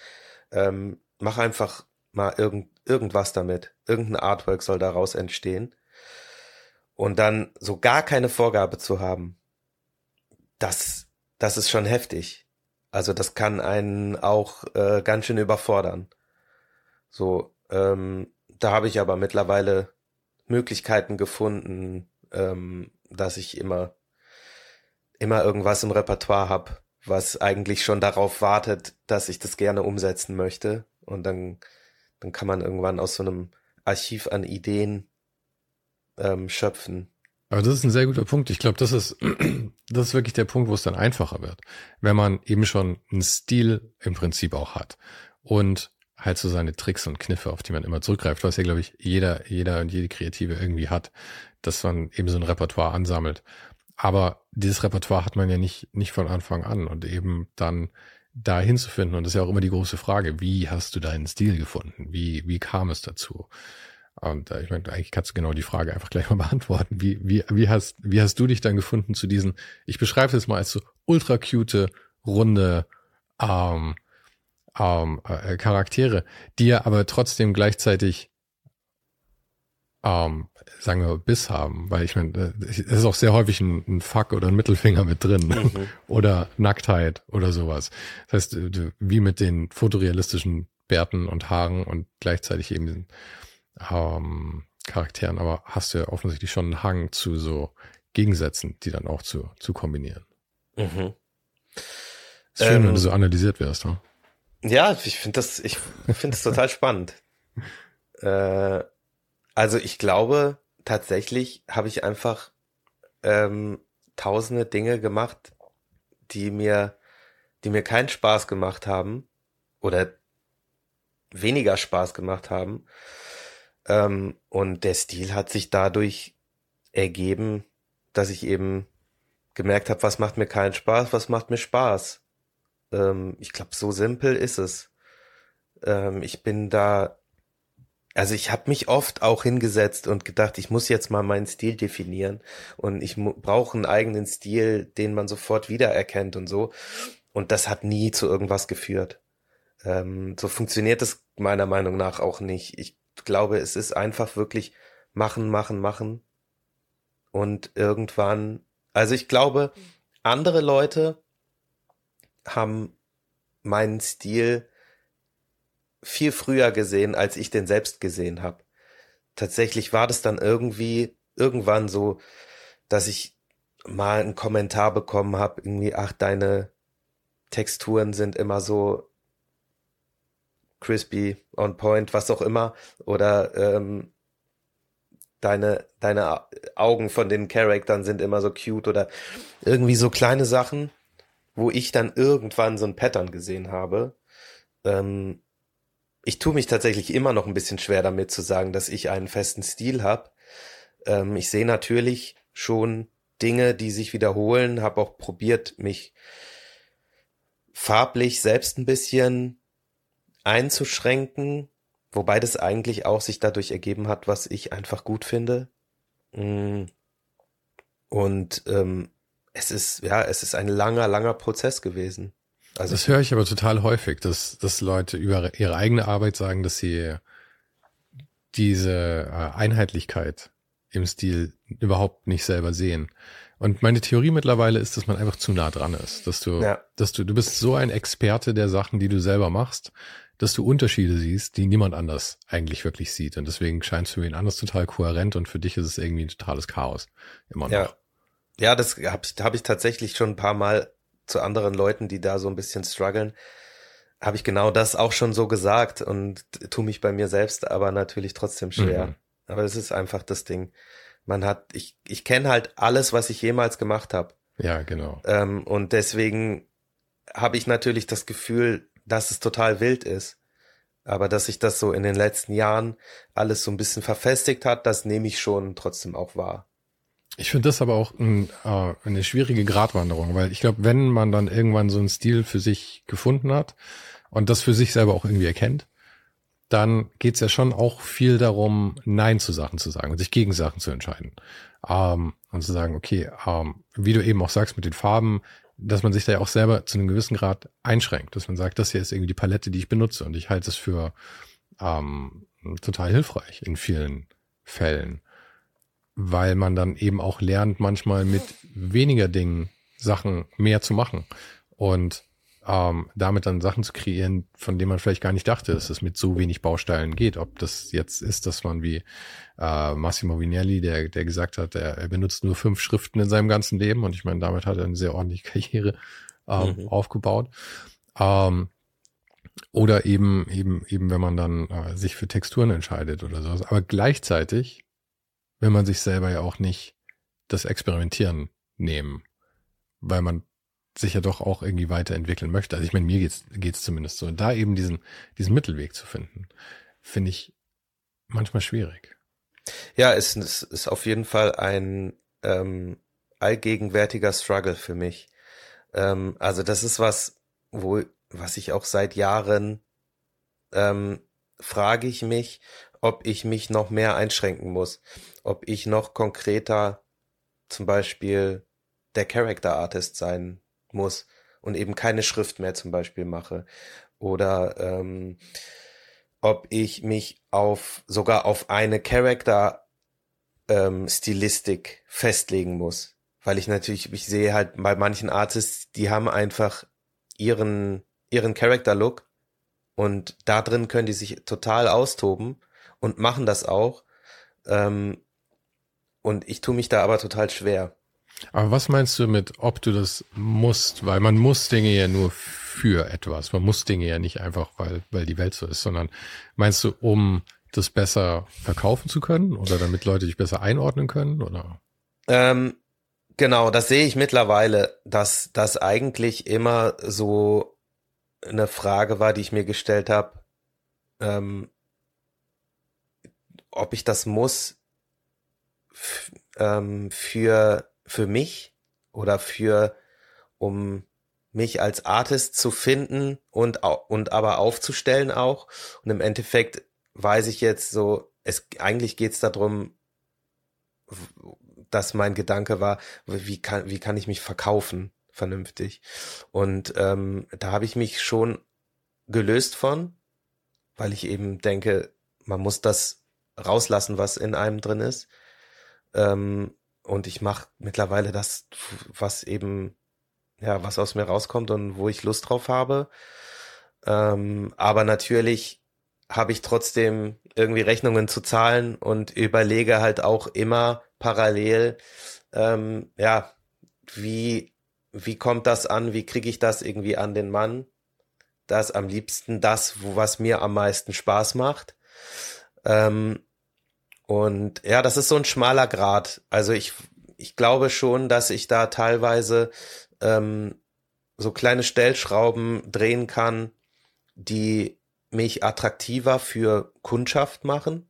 ähm, mach einfach mal irgend, irgendwas damit. Irgendein Artwork soll daraus entstehen. Und dann so gar keine Vorgabe zu haben, das, das ist schon heftig. Also das kann einen auch äh, ganz schön überfordern. So, ähm, da habe ich aber mittlerweile Möglichkeiten gefunden, ähm, dass ich immer immer irgendwas im Repertoire habe, was eigentlich schon darauf wartet, dass ich das gerne umsetzen möchte. Und dann, dann kann man irgendwann aus so einem Archiv an Ideen ähm, schöpfen. Aber das ist ein sehr guter Punkt. Ich glaube, das ist, (clears throat) das ist wirklich der Punkt, wo es dann einfacher wird. Wenn man eben schon einen Stil im Prinzip auch hat und halt so seine Tricks und Kniffe, auf die man immer zurückgreift, was ja, glaube ich, jeder, jeder und jede Kreative irgendwie hat, dass man eben so ein Repertoire ansammelt. Aber dieses Repertoire hat man ja nicht, nicht von Anfang an und eben dann da hinzufinden. Und das ist ja auch immer die große Frage. Wie hast du deinen Stil gefunden? Wie, wie kam es dazu? Und äh, ich meine, eigentlich kannst du genau die Frage einfach gleich mal (laughs) beantworten. Wie, wie, wie, hast, wie hast du dich dann gefunden zu diesen, ich beschreibe es mal als so ultra cute, runde ähm, ähm, äh, Charaktere, die ja aber trotzdem gleichzeitig ähm, sagen wir, Biss haben, weil ich meine, es ist auch sehr häufig ein, ein Fuck oder ein Mittelfinger mit drin mhm. oder Nacktheit oder sowas. Das heißt, wie mit den fotorealistischen Bärten und Haaren und gleichzeitig eben ähm, Charakteren, aber hast du ja offensichtlich schon einen Hang zu so Gegensätzen, die dann auch zu, zu kombinieren. Mhm. Ist schön, ähm, wenn du so analysiert wirst, ne? Ja, ich finde das, ich finde das total spannend. (laughs) Äh, also ich glaube, tatsächlich habe ich einfach ähm, tausende Dinge gemacht, die mir, die mir keinen Spaß gemacht haben oder weniger Spaß gemacht haben ähm, und der Stil hat sich dadurch ergeben, dass ich eben gemerkt habe, was macht mir keinen Spaß, was macht mir Spaß. Ähm, ich glaube, so simpel ist es. Ähm, ich bin da, also ich habe mich oft auch hingesetzt und gedacht, ich muss jetzt mal meinen Stil definieren und ich brauche einen eigenen Stil, den man sofort wiedererkennt und so. Und das hat nie zu irgendwas geführt. Ähm, so funktioniert es meiner Meinung nach auch nicht. Ich glaube, es ist einfach wirklich machen, machen, machen. Und irgendwann, also ich glaube, andere Leute haben meinen Stil viel früher gesehen, als ich den selbst gesehen habe. Tatsächlich war das dann irgendwie irgendwann so, dass ich mal einen Kommentar bekommen habe, irgendwie, ach, deine Texturen sind immer so crispy, on point, was auch immer. Oder ähm, deine, deine Augen von den Charaktern sind immer so cute oder irgendwie so kleine Sachen. wo ich dann irgendwann so ein Pattern gesehen habe. Ähm, ich tue mich tatsächlich immer noch ein bisschen schwer damit zu sagen, dass ich einen festen Stil habe. Ähm, ich sehe natürlich schon Dinge, die sich wiederholen, habe auch probiert, mich farblich selbst ein bisschen einzuschränken, wobei das eigentlich auch sich dadurch ergeben hat, was ich einfach gut finde. Mm. Und ähm, es ist, ja, es ist ein langer, langer Prozess gewesen. Also das höre ich aber total häufig, dass, dass Leute über ihre eigene Arbeit sagen, dass sie diese äh, Einheitlichkeit im Stil überhaupt nicht selber sehen. Und meine Theorie mittlerweile ist, dass man einfach zu nah dran ist, dass du, ja. dass du, du bist so ein Experte der Sachen, die du selber machst, dass du Unterschiede siehst, die niemand anders eigentlich wirklich sieht. Und deswegen scheint es für wen anders total kohärent und für dich ist es irgendwie ein totales Chaos. Immer noch. Ja, ja das habe ich, hab ich tatsächlich schon ein paar Mal zu anderen Leuten, die da so ein bisschen strugglen, habe ich genau das auch schon so gesagt und tu mich bei mir selbst aber natürlich trotzdem schwer. Mhm. Aber es ist einfach das Ding. Man hat, ich, ich kenne halt alles, was ich jemals gemacht habe. Ja, genau. Ähm, und deswegen habe ich natürlich das Gefühl, dass es total wild ist. Aber dass sich das so in den letzten Jahren alles so ein bisschen verfestigt hat, das nehme ich schon trotzdem auch wahr. Ich finde das aber auch ein, äh, eine schwierige Gratwanderung, weil ich glaube, wenn man dann irgendwann so einen Stil für sich gefunden hat und das für sich selber auch irgendwie erkennt, dann geht's ja schon auch viel darum, Nein zu Sachen zu sagen und sich gegen Sachen zu entscheiden. Ähm, und zu sagen, okay, ähm, wie du eben auch sagst mit den Farben, dass man sich da ja auch selber zu einem gewissen Grad einschränkt, dass man sagt, das hier ist irgendwie die Palette, die ich benutze und ich halte es für ähm, total hilfreich in vielen Fällen, weil man dann eben auch lernt, manchmal mit weniger Dingen Sachen mehr zu machen. Und ähm, damit dann Sachen zu kreieren, von denen man vielleicht gar nicht dachte, dass es mit so wenig Baustellen geht. Ob das jetzt ist, dass man wie äh, Massimo Vignelli, der, der gesagt hat, er, er benutzt nur fünf Schriften in seinem ganzen Leben und ich meine, damit hat er eine sehr ordentliche (laughs) Karriere ähm, mhm. aufgebaut. Ähm, oder eben, eben, eben, wenn man dann äh, sich für Texturen entscheidet oder sowas. Aber gleichzeitig will man sich selber ja auch nicht das Experimentieren nehmen, weil man sich ja doch auch irgendwie weiterentwickeln möchte. Also ich meine, mir geht's geht's zumindest so. Und da eben diesen diesen Mittelweg zu finden, finde ich manchmal schwierig. Ja, es, es ist auf jeden Fall ein ähm, allgegenwärtiger Struggle für mich. Ähm, also das ist was, wo was ich auch seit Jahren ähm, frage ich mich, ob ich mich noch mehr einschränken muss, ob ich noch konkreter zum Beispiel der Character Artist sein muss und eben keine Schrift mehr zum Beispiel mache. Oder ähm, ob ich mich auf sogar auf eine Character ähm, Stilistik festlegen muss. Weil ich natürlich, ich sehe halt bei manchen Artists, die haben einfach ihren, ihren Character-Look und da drin können die sich total austoben und machen das auch. Ähm, und ich tue mich da aber total schwer. Aber was meinst du mit, ob du das musst? Weil man muss Dinge ja nur für etwas. Man muss Dinge ja nicht einfach, weil, weil die Welt so ist, sondern meinst du, um das besser verkaufen zu können oder damit Leute dich besser einordnen können oder? Ähm, genau, das sehe ich mittlerweile, dass das eigentlich immer so eine Frage war, die ich mir gestellt habe, ähm, ob ich das muss ähm, für für mich oder für, um mich als Artist zu finden und, und aber aufzustellen auch. Und im Endeffekt weiß ich jetzt so, es, eigentlich geht's darum, dass mein Gedanke war, wie kann, wie kann ich mich verkaufen vernünftig? Und ähm, da habe ich mich schon gelöst von, weil ich eben denke, man muss das rauslassen, was in einem drin ist. Ähm, und ich mache mittlerweile das, was eben, ja, was aus mir rauskommt und wo ich Lust drauf habe. Ähm, aber natürlich habe ich trotzdem irgendwie Rechnungen zu zahlen und überlege halt auch immer parallel, ähm, ja, wie, wie kommt das an, wie kriege ich das irgendwie an den Mann? Das am liebsten das, was mir am meisten Spaß macht. Ähm, und ja, das ist so ein schmaler Grad. Also ich, ich glaube schon, dass ich da teilweise ähm, so kleine Stellschrauben drehen kann, die mich attraktiver für Kundschaft machen,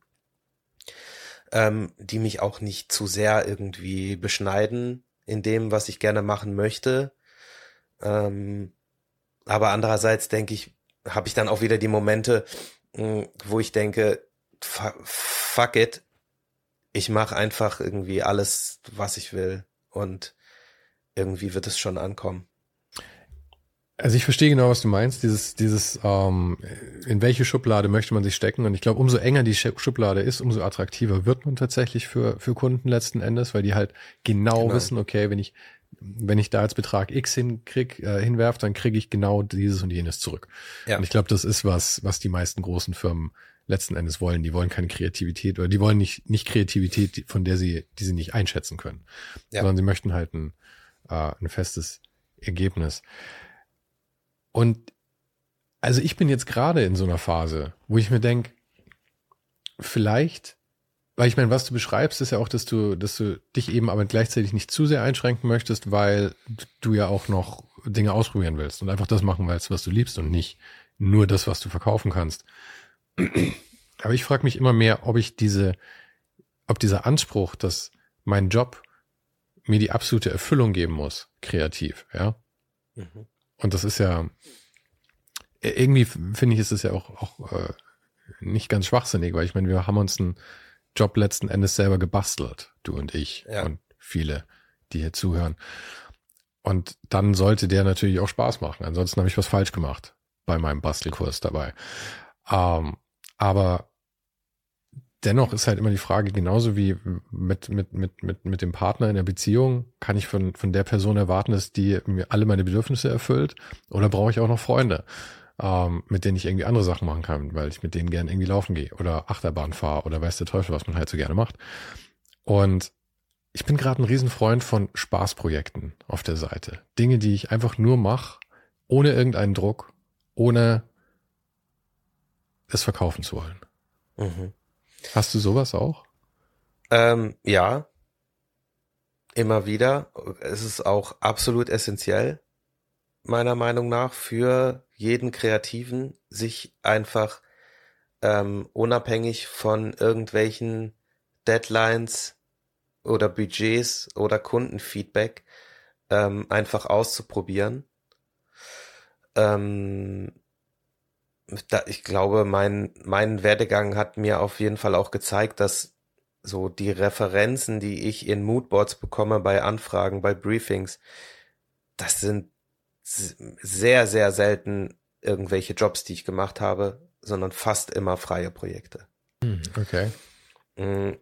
ähm, die mich auch nicht zu sehr irgendwie beschneiden in dem, was ich gerne machen möchte. Ähm, aber andererseits denke ich, habe ich dann auch wieder die Momente, hm, wo ich denke, fuck it, ich mache einfach irgendwie alles, was ich will und irgendwie wird es schon ankommen. Also ich verstehe genau, was du meinst. Dieses, dieses, ähm, in welche Schublade möchte man sich stecken? Und ich glaube, umso enger die Schublade ist, umso attraktiver wird man tatsächlich für für Kunden letzten Endes, weil die halt genau, genau. wissen, okay, wenn ich wenn ich da jetzt Betrag X hinkrieg, äh, hinwerf, dann kriege ich genau dieses und jenes zurück. Ja. Und ich glaube, das ist was, was die meisten großen Firmen letzten Endes wollen. Die wollen keine Kreativität oder die wollen nicht nicht Kreativität, von der sie die sie nicht einschätzen können, ja. sondern sie möchten halt ein, äh, ein festes Ergebnis. Und also ich bin jetzt gerade in so einer Phase, wo ich mir denke, vielleicht, weil ich meine, was du beschreibst, ist ja auch, dass du, dass du dich eben aber gleichzeitig nicht zu sehr einschränken möchtest, weil du ja auch noch Dinge ausprobieren willst und einfach das machen willst, was du liebst und nicht nur das, was du verkaufen kannst. Aber ich frage mich immer mehr, ob ich diese, ob dieser Anspruch, dass mein Job mir die absolute Erfüllung geben muss, kreativ, ja. Mhm. Und das ist ja, irgendwie finde ich, ist es ja auch, auch äh, nicht ganz schwachsinnig, weil ich meine, wir haben uns einen Job letzten Endes selber gebastelt, du und ich ja. und viele, die hier zuhören. Und dann sollte der natürlich auch Spaß machen. Ansonsten habe ich was falsch gemacht bei meinem Bastelkurs dabei. Ähm, aber dennoch ist halt immer die Frage, genauso wie mit, mit, mit, mit, mit dem Partner in der Beziehung, kann ich von, von der Person erwarten, dass die mir alle meine Bedürfnisse erfüllt oder brauche ich auch noch Freunde, ähm, mit denen ich irgendwie andere Sachen machen kann, weil ich mit denen gern irgendwie laufen gehe oder Achterbahn fahre oder weiß der Teufel, was man halt so gerne macht. Und ich bin gerade ein Riesenfreund von Spaßprojekten auf der Seite. Dinge, die ich einfach nur mache, ohne irgendeinen Druck, ohne es verkaufen zu wollen. Mhm. Hast du sowas auch? Ähm, ja. Immer wieder. Es ist auch absolut essentiell, meiner Meinung nach, für jeden Kreativen, sich einfach ähm, unabhängig von irgendwelchen Deadlines oder Budgets oder Kundenfeedback ähm, einfach auszuprobieren. Ähm, da, ich glaube, mein, mein Werdegang hat mir auf jeden Fall auch gezeigt, dass so die Referenzen, die ich in Moodboards bekomme bei Anfragen, bei Briefings, das sind sehr, sehr selten irgendwelche Jobs, die ich gemacht habe, sondern fast immer freie Projekte. Hm, okay. Mm.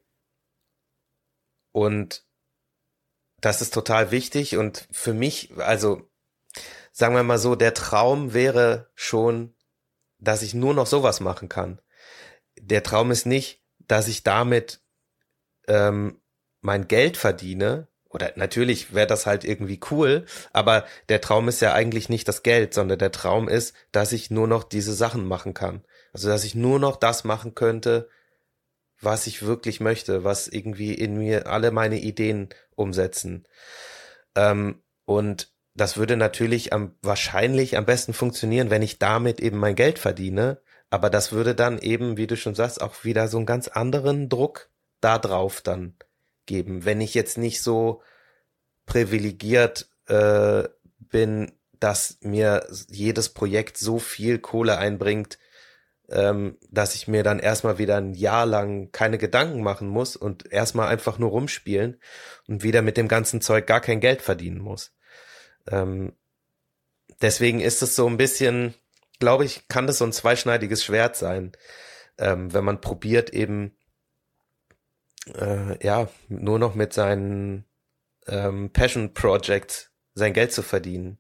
Und das ist total wichtig und für mich, also sagen wir mal so, der Traum wäre schon dass ich nur noch sowas machen kann. Der Traum ist nicht, dass ich damit ähm, mein Geld verdiene. Oder natürlich wäre das halt irgendwie cool, aber der Traum ist ja eigentlich nicht das Geld, sondern der Traum ist, dass ich nur noch diese Sachen machen kann. Also dass ich nur noch das machen könnte, was ich wirklich möchte, was irgendwie in mir alle meine Ideen umsetzen. Ähm, und das würde natürlich am wahrscheinlich am besten funktionieren, wenn ich damit eben mein Geld verdiene. Aber das würde dann eben, wie du schon sagst, auch wieder so einen ganz anderen Druck da drauf dann geben. Wenn ich jetzt nicht so privilegiert äh, bin, dass mir jedes Projekt so viel Kohle einbringt, ähm, dass ich mir dann erstmal wieder ein Jahr lang keine Gedanken machen muss und erstmal einfach nur rumspielen und wieder mit dem ganzen Zeug gar kein Geld verdienen muss. Ähm, deswegen ist es so ein bisschen, glaube ich, kann das so ein zweischneidiges Schwert sein, ähm, wenn man probiert eben äh, ja nur noch mit seinen ähm, Passion Project sein Geld zu verdienen.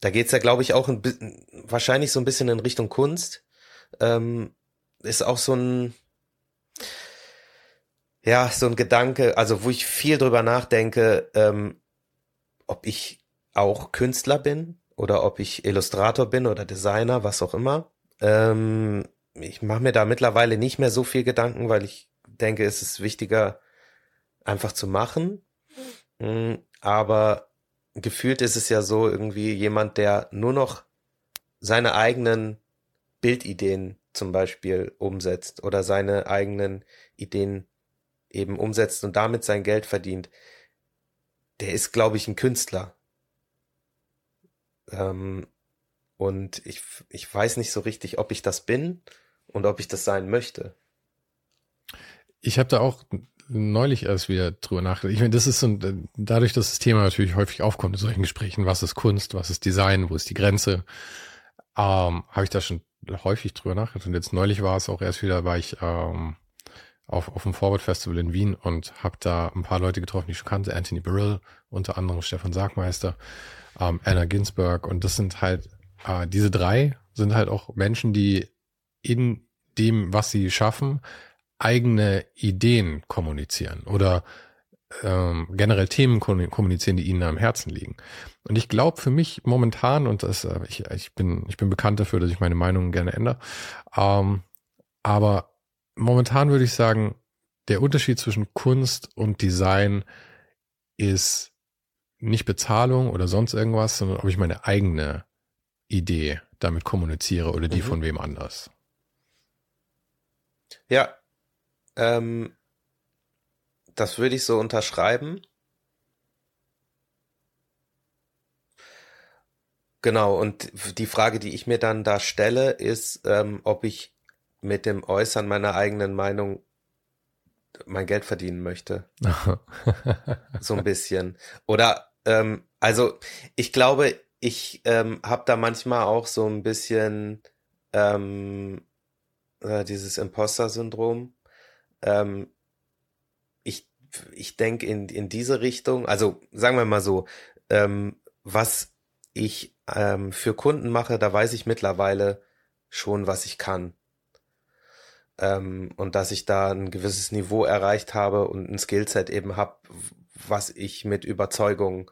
Da geht's ja, glaube ich, auch ein bisschen, wahrscheinlich so ein bisschen in Richtung Kunst. Ähm, ist auch so ein, ja, so ein Gedanke, also wo ich viel drüber nachdenke, ähm, ob ich auch Künstler bin oder ob ich Illustrator bin oder Designer, was auch immer. Ähm, ich mache mir da mittlerweile nicht mehr so viel Gedanken, weil ich denke, es ist wichtiger, einfach zu machen. Mhm, aber gefühlt ist es ja so irgendwie jemand, der nur noch seine eigenen Bildideen zum Beispiel umsetzt oder seine eigenen Ideen eben umsetzt und damit sein Geld verdient, der ist, glaube ich, ein Künstler. Ähm, und ich, ich weiß nicht so richtig, ob ich das bin und ob ich das sein möchte. Ich habe da auch neulich erst wieder drüber nachgedacht. Ich meine, das ist so dadurch, dass das Thema natürlich häufig aufkommt in solchen Gesprächen, was ist Kunst, was ist Design, wo ist die Grenze, ähm, habe ich da schon häufig drüber nachgedacht. Und jetzt neulich war es auch erst wieder, war ich ähm, auf, auf dem Forward Festival in Wien und habe da ein paar Leute getroffen, die ich schon kannte. Anthony Burrill, unter anderem Stefan Sargmeister, ähm, Anna Ginsberg. Und das sind halt, äh, diese drei sind halt auch Menschen, die in dem, was sie schaffen, eigene Ideen kommunizieren oder ähm, generell Themen kommunizieren, die ihnen am Herzen liegen. Und ich glaube für mich momentan, und das, äh, ich, ich, bin, ich bin bekannt dafür, dass ich meine Meinung gerne ändere, ähm, aber momentan würde ich sagen, der Unterschied zwischen Kunst und Design ist nicht Bezahlung oder sonst irgendwas, sondern ob ich meine eigene Idee damit kommuniziere oder die mhm. von wem anders. Ja, ähm, das würde ich so unterschreiben. Genau, und die Frage, die ich mir dann da stelle, ist, ähm, ob ich mit dem Äußern meiner eigenen Meinung mein Geld verdienen möchte. (laughs) so ein bisschen. Oder, ähm, also ich glaube, ich ähm, habe da manchmal auch so ein bisschen ähm, äh, dieses Imposter-Syndrom. Ähm, ich ich denke in, in diese Richtung, also sagen wir mal so, ähm, was ich ähm, für Kunden mache, da weiß ich mittlerweile schon, was ich kann. Ähm, und dass ich da ein gewisses Niveau erreicht habe und ein Skillset eben habe, was ich mit Überzeugung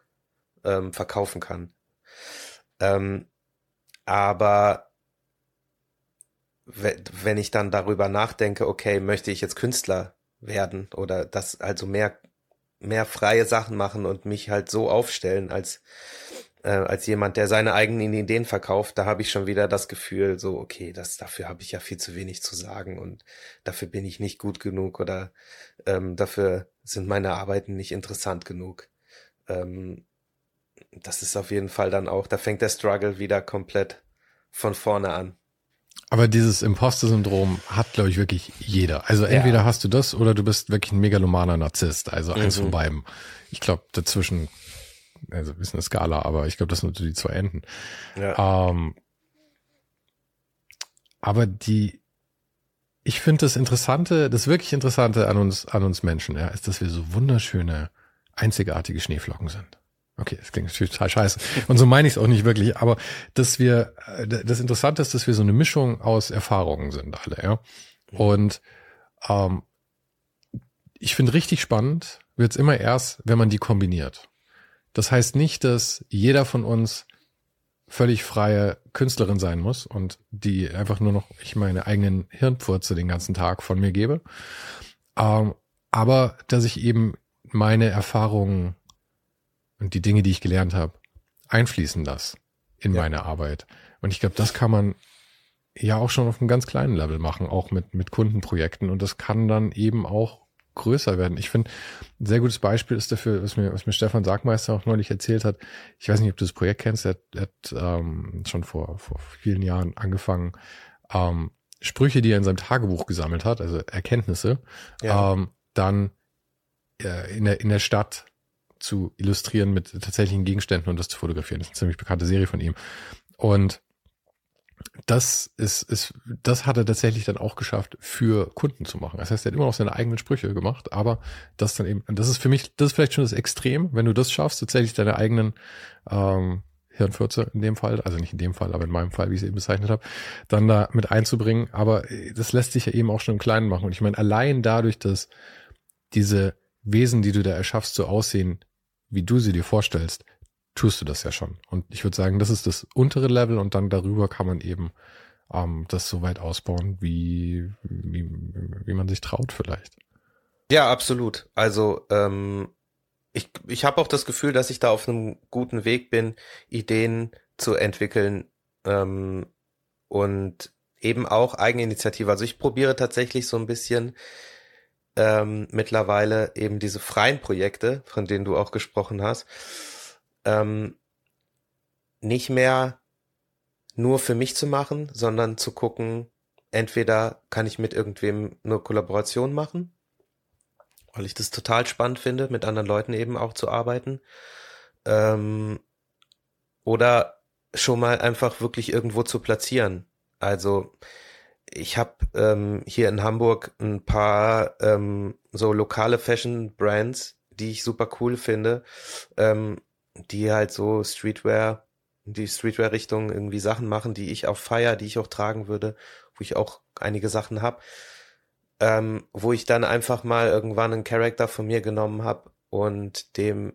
ähm, verkaufen kann. Ähm, aber wenn ich dann darüber nachdenke, okay, möchte ich jetzt Künstler werden oder das also mehr mehr freie Sachen machen und mich halt so aufstellen als äh, als jemand, der seine eigenen Ideen verkauft, da habe ich schon wieder das Gefühl, so okay, das dafür habe ich ja viel zu wenig zu sagen und dafür bin ich nicht gut genug oder ähm, dafür sind meine Arbeiten nicht interessant genug. Ähm, das ist auf jeden Fall dann auch, da fängt der Struggle wieder komplett von vorne an. Aber dieses Imposter-Syndrom hat, glaube ich, wirklich jeder. Also entweder ja. hast du das oder du bist wirklich ein megalomaner Narzisst. Also eins mhm. von beiden. Ich glaube, dazwischen, also ist eine Skala, aber ich glaube, das sind so die zwei Enden. Ja. Ähm, aber die, ich finde das Interessante, das wirklich Interessante an uns, an uns Menschen, ja, ist, dass wir so wunderschöne, einzigartige Schneeflocken sind. Okay, das klingt natürlich total scheiße. Und so meine ich es auch nicht wirklich. Aber dass wir, äh, das Interessante ist, dass wir so eine Mischung aus Erfahrungen sind alle, ja. Und ähm, ich finde richtig spannend wird's immer erst, wenn man die kombiniert. Das heißt nicht, dass jeder von uns völlig freie Künstlerin sein muss und die einfach nur noch ich meine eigenen Hirnpfurze den ganzen Tag von mir gebe. Ähm, aber dass ich eben meine Erfahrungen und die Dinge, die ich gelernt habe, einfließen lasse in ja. meine Arbeit. Und ich glaube, das kann man ja auch schon auf einem ganz kleinen Level machen, auch mit, mit Kundenprojekten. Und das kann dann eben auch größer werden. Ich finde, ein sehr gutes Beispiel ist dafür, was mir, was mir Stefan Sagmeister auch neulich erzählt hat. Ich weiß nicht, ob du das Projekt kennst. Er hat, er hat ähm, schon vor, vor vielen Jahren angefangen, ähm, Sprüche, die er in seinem Tagebuch gesammelt hat, also Erkenntnisse, ja. ähm, dann äh, in, der, in der Stadt zu illustrieren mit tatsächlichen Gegenständen und das zu fotografieren. Das ist eine ziemlich bekannte Serie von ihm. Und das ist, ist, das hat er tatsächlich dann auch geschafft, für Kunden zu machen. Das heißt, er hat immer noch seine eigenen Sprüche gemacht, aber das dann eben, das ist für mich, das ist vielleicht schon das Extrem, wenn du das schaffst, tatsächlich deine eigenen ähm, Hirnfürze in dem Fall, also nicht in dem Fall, aber in meinem Fall, wie ich es eben bezeichnet habe, dann da mit einzubringen. Aber das lässt sich ja eben auch schon im Kleinen machen. Und ich meine, allein dadurch, dass diese Wesen, die du da erschaffst, so aussehen, wie du sie dir vorstellst, tust du das ja schon. Und ich würde sagen, das ist das untere Level und dann darüber kann man eben ähm, das so weit ausbauen, wie, wie, wie man sich traut vielleicht. Ja, absolut. Also ähm, ich, ich habe auch das Gefühl, dass ich da auf einem guten Weg bin, Ideen zu entwickeln ähm, und eben auch Eigeninitiative. Also ich probiere tatsächlich so ein bisschen ähm, mittlerweile eben diese freien Projekte, von denen du auch gesprochen hast, ähm, nicht mehr nur für mich zu machen, sondern zu gucken, entweder kann ich mit irgendwem eine Kollaboration machen, weil ich das total spannend finde, mit anderen Leuten eben auch zu arbeiten, ähm, oder schon mal einfach wirklich irgendwo zu platzieren. Also ich habe ähm, hier in Hamburg ein paar ähm, so lokale Fashion Brands, die ich super cool finde, ähm, die halt so Streetwear, die Streetwear-Richtung irgendwie Sachen machen, die ich auch feier, die ich auch tragen würde, wo ich auch einige Sachen hab, ähm, wo ich dann einfach mal irgendwann einen Charakter von mir genommen habe und dem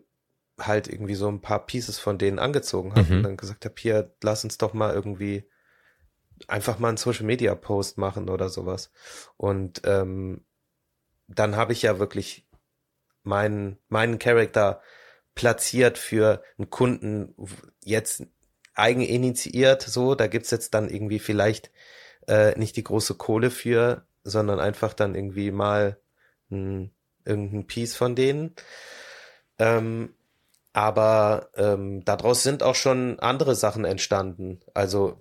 halt irgendwie so ein paar Pieces von denen angezogen habe mhm. und dann gesagt habe, hier, lass uns doch mal irgendwie einfach mal einen Social Media Post machen oder sowas. Und ähm, dann habe ich ja wirklich meinen meinen Charakter platziert für einen Kunden jetzt eigeninitiiert so da gibt's jetzt dann irgendwie vielleicht äh, nicht die große Kohle für sondern einfach dann irgendwie mal ein, irgendein Piece von denen. Ähm, aber ähm, daraus sind auch schon andere Sachen entstanden. Also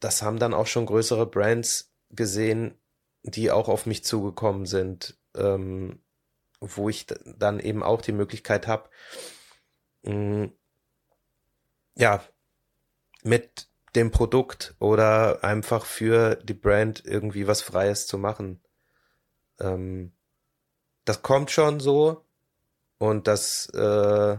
das haben dann auch schon größere Brands gesehen, die auch auf mich zugekommen sind, ähm, wo ich dann eben auch die Möglichkeit habe, ja, mit dem Produkt oder einfach für die Brand irgendwie was Freies zu machen. Ähm, das kommt schon so und das, äh,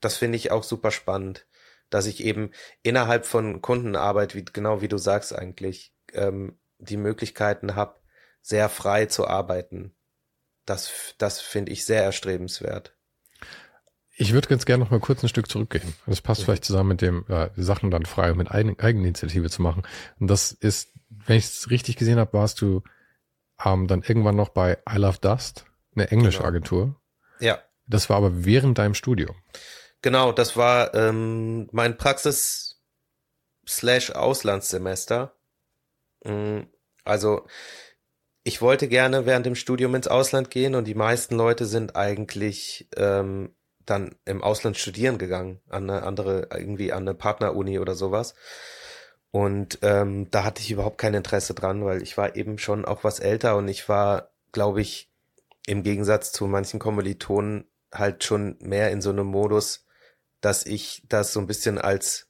das finde ich auch super spannend dass ich eben innerhalb von Kundenarbeit, wie, genau wie du sagst eigentlich, ähm, die Möglichkeiten habe, sehr frei zu arbeiten. Das, das finde ich sehr erstrebenswert. Ich würde ganz gerne noch mal kurz ein Stück zurückgehen. Das passt mhm. vielleicht zusammen mit dem, äh, Sachen dann frei mit Eigen, Eigeninitiative zu machen. Und das ist, wenn ich es richtig gesehen habe, warst du ähm, dann irgendwann noch bei I Love Dust, eine englische genau. Agentur. Ja. Das war aber während deinem Studium. Genau, das war ähm, mein Praxis slash Auslandssemester. Mm, also ich wollte gerne während dem Studium ins Ausland gehen und die meisten Leute sind eigentlich ähm, dann im Ausland studieren gegangen, an eine andere, irgendwie an eine Partneruni oder sowas. Und ähm, da hatte ich überhaupt kein Interesse dran, weil ich war eben schon auch was älter und ich war, glaube ich, im Gegensatz zu manchen Kommilitonen halt schon mehr in so einem Modus, dass ich das so ein bisschen als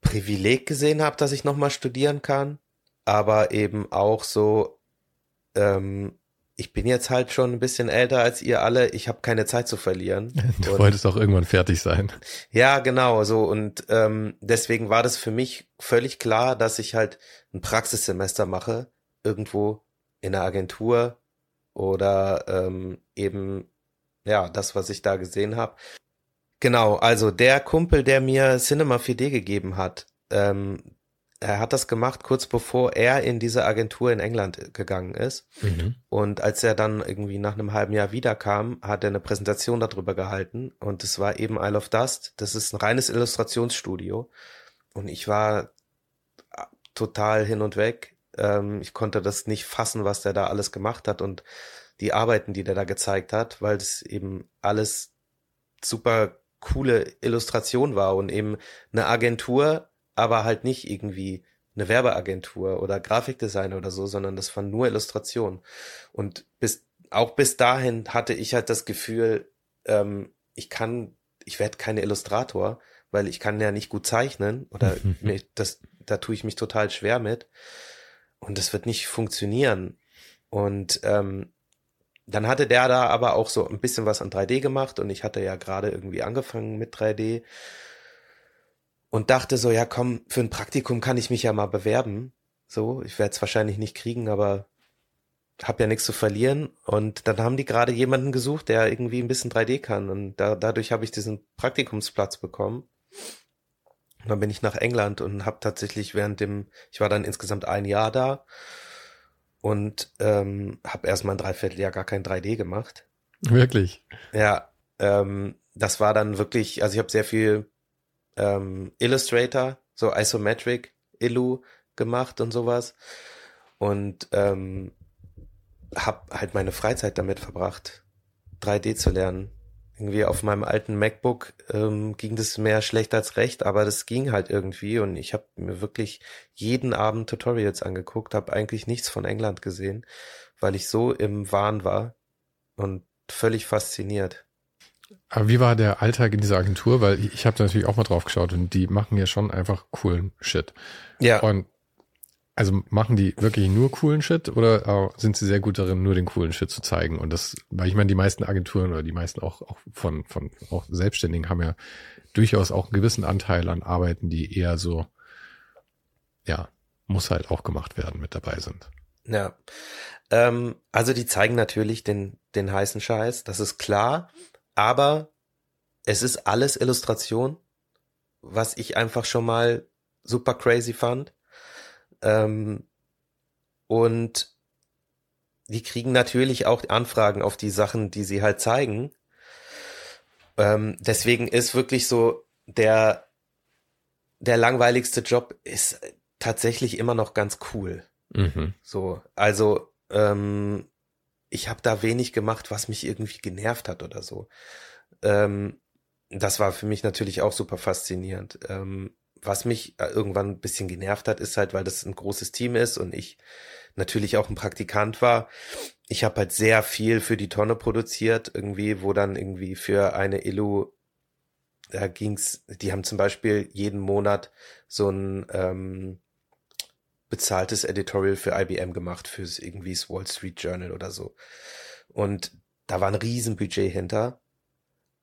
Privileg gesehen habe, dass ich nochmal studieren kann, aber eben auch so, ähm, ich bin jetzt halt schon ein bisschen älter als ihr alle, ich habe keine Zeit zu verlieren. (laughs) Du und, wolltest auch irgendwann fertig sein. Ja, genau, so und ähm, deswegen war das für mich völlig klar, dass ich halt ein Praxissemester mache, irgendwo in der Agentur oder ähm, eben ja, das, was ich da gesehen habe. Genau, also der Kumpel, der mir Cinema 4D gegeben hat, ähm, er hat das gemacht kurz bevor er in diese Agentur in England gegangen ist. Mhm. Und als er dann irgendwie nach einem halben Jahr wiederkam, hat er eine Präsentation darüber gehalten. Und es war eben Isle of Dust. Das ist ein reines Illustrationsstudio. Und ich war total hin und weg. Ähm, ich konnte das nicht fassen, was der da alles gemacht hat und die Arbeiten, die der da gezeigt hat, weil es eben alles super coole Illustration war und eben eine Agentur, aber halt nicht irgendwie eine Werbeagentur oder Grafikdesigner oder so, sondern das war nur Illustration. Und bis auch bis dahin hatte ich halt das Gefühl, ähm, ich kann, ich werde keine Illustrator, weil ich kann ja nicht gut zeichnen oder (laughs) mir, das, da tue ich mich total schwer mit und das wird nicht funktionieren. Und ähm, dann hatte der da aber auch so ein bisschen was an 3D gemacht und ich hatte ja gerade irgendwie angefangen mit 3D und dachte so, ja komm, für ein Praktikum kann ich mich ja mal bewerben. So, ich werde es wahrscheinlich nicht kriegen, aber hab ja nichts zu verlieren. Und dann haben die gerade jemanden gesucht, der irgendwie ein bisschen 3D kann. Und da, dadurch habe ich diesen Praktikumsplatz bekommen. Und dann bin ich nach England und habe tatsächlich während dem, ich war dann insgesamt ein Jahr da und ähm, habe erstmal ein Dreivierteljahr gar kein 3D gemacht. Wirklich? Ja, ähm, das war dann wirklich, also ich habe sehr viel ähm, Illustrator, so Isometric, Illu gemacht und sowas. Und ähm, habe halt meine Freizeit damit verbracht, 3D zu lernen. Irgendwie auf meinem alten MacBook ähm, ging das mehr schlecht als recht, aber das ging halt irgendwie und ich habe mir wirklich jeden Abend Tutorials angeguckt, habe eigentlich nichts von England gesehen, weil ich so im Wahn war und völlig fasziniert. Aber wie war der Alltag in dieser Agentur? Weil ich, habe da natürlich auch mal drauf geschaut und die machen ja schon einfach coolen Shit. Ja. Und also machen die wirklich nur coolen Shit oder äh, sind sie sehr gut darin, nur den coolen Shit zu zeigen? Und das, weil ich meine, die meisten Agenturen oder die meisten auch, auch von, von auch Selbstständigen haben ja durchaus auch einen gewissen Anteil an Arbeiten, die eher so, ja, muss halt auch gemacht werden, mit dabei sind. Ja. Ähm, also die zeigen natürlich den, den heißen Scheiß, das ist klar, aber es ist alles Illustration, was ich einfach schon mal super crazy fand. Ähm, und die kriegen natürlich auch Anfragen auf die Sachen, die sie halt zeigen. Ähm, deswegen ist wirklich so der, der langweiligste Job ist tatsächlich immer noch ganz cool. Mhm. So, also ähm, ich habe da wenig gemacht, was mich irgendwie genervt hat oder so. Ähm, das war für mich natürlich auch super faszinierend. Ähm, was mich äh, irgendwann ein bisschen genervt hat, ist halt, weil das ein großes Team ist und ich natürlich auch ein Praktikant war. Ich habe halt sehr viel für die Tonne produziert, irgendwie, wo dann irgendwie für eine Illu, da ging's, die haben zum Beispiel jeden Monat so ein ähm, bezahltes Editorial für IBM gemacht, fürs irgendwie das Wall Street Journal oder so. Und da war ein Riesenbudget hinter.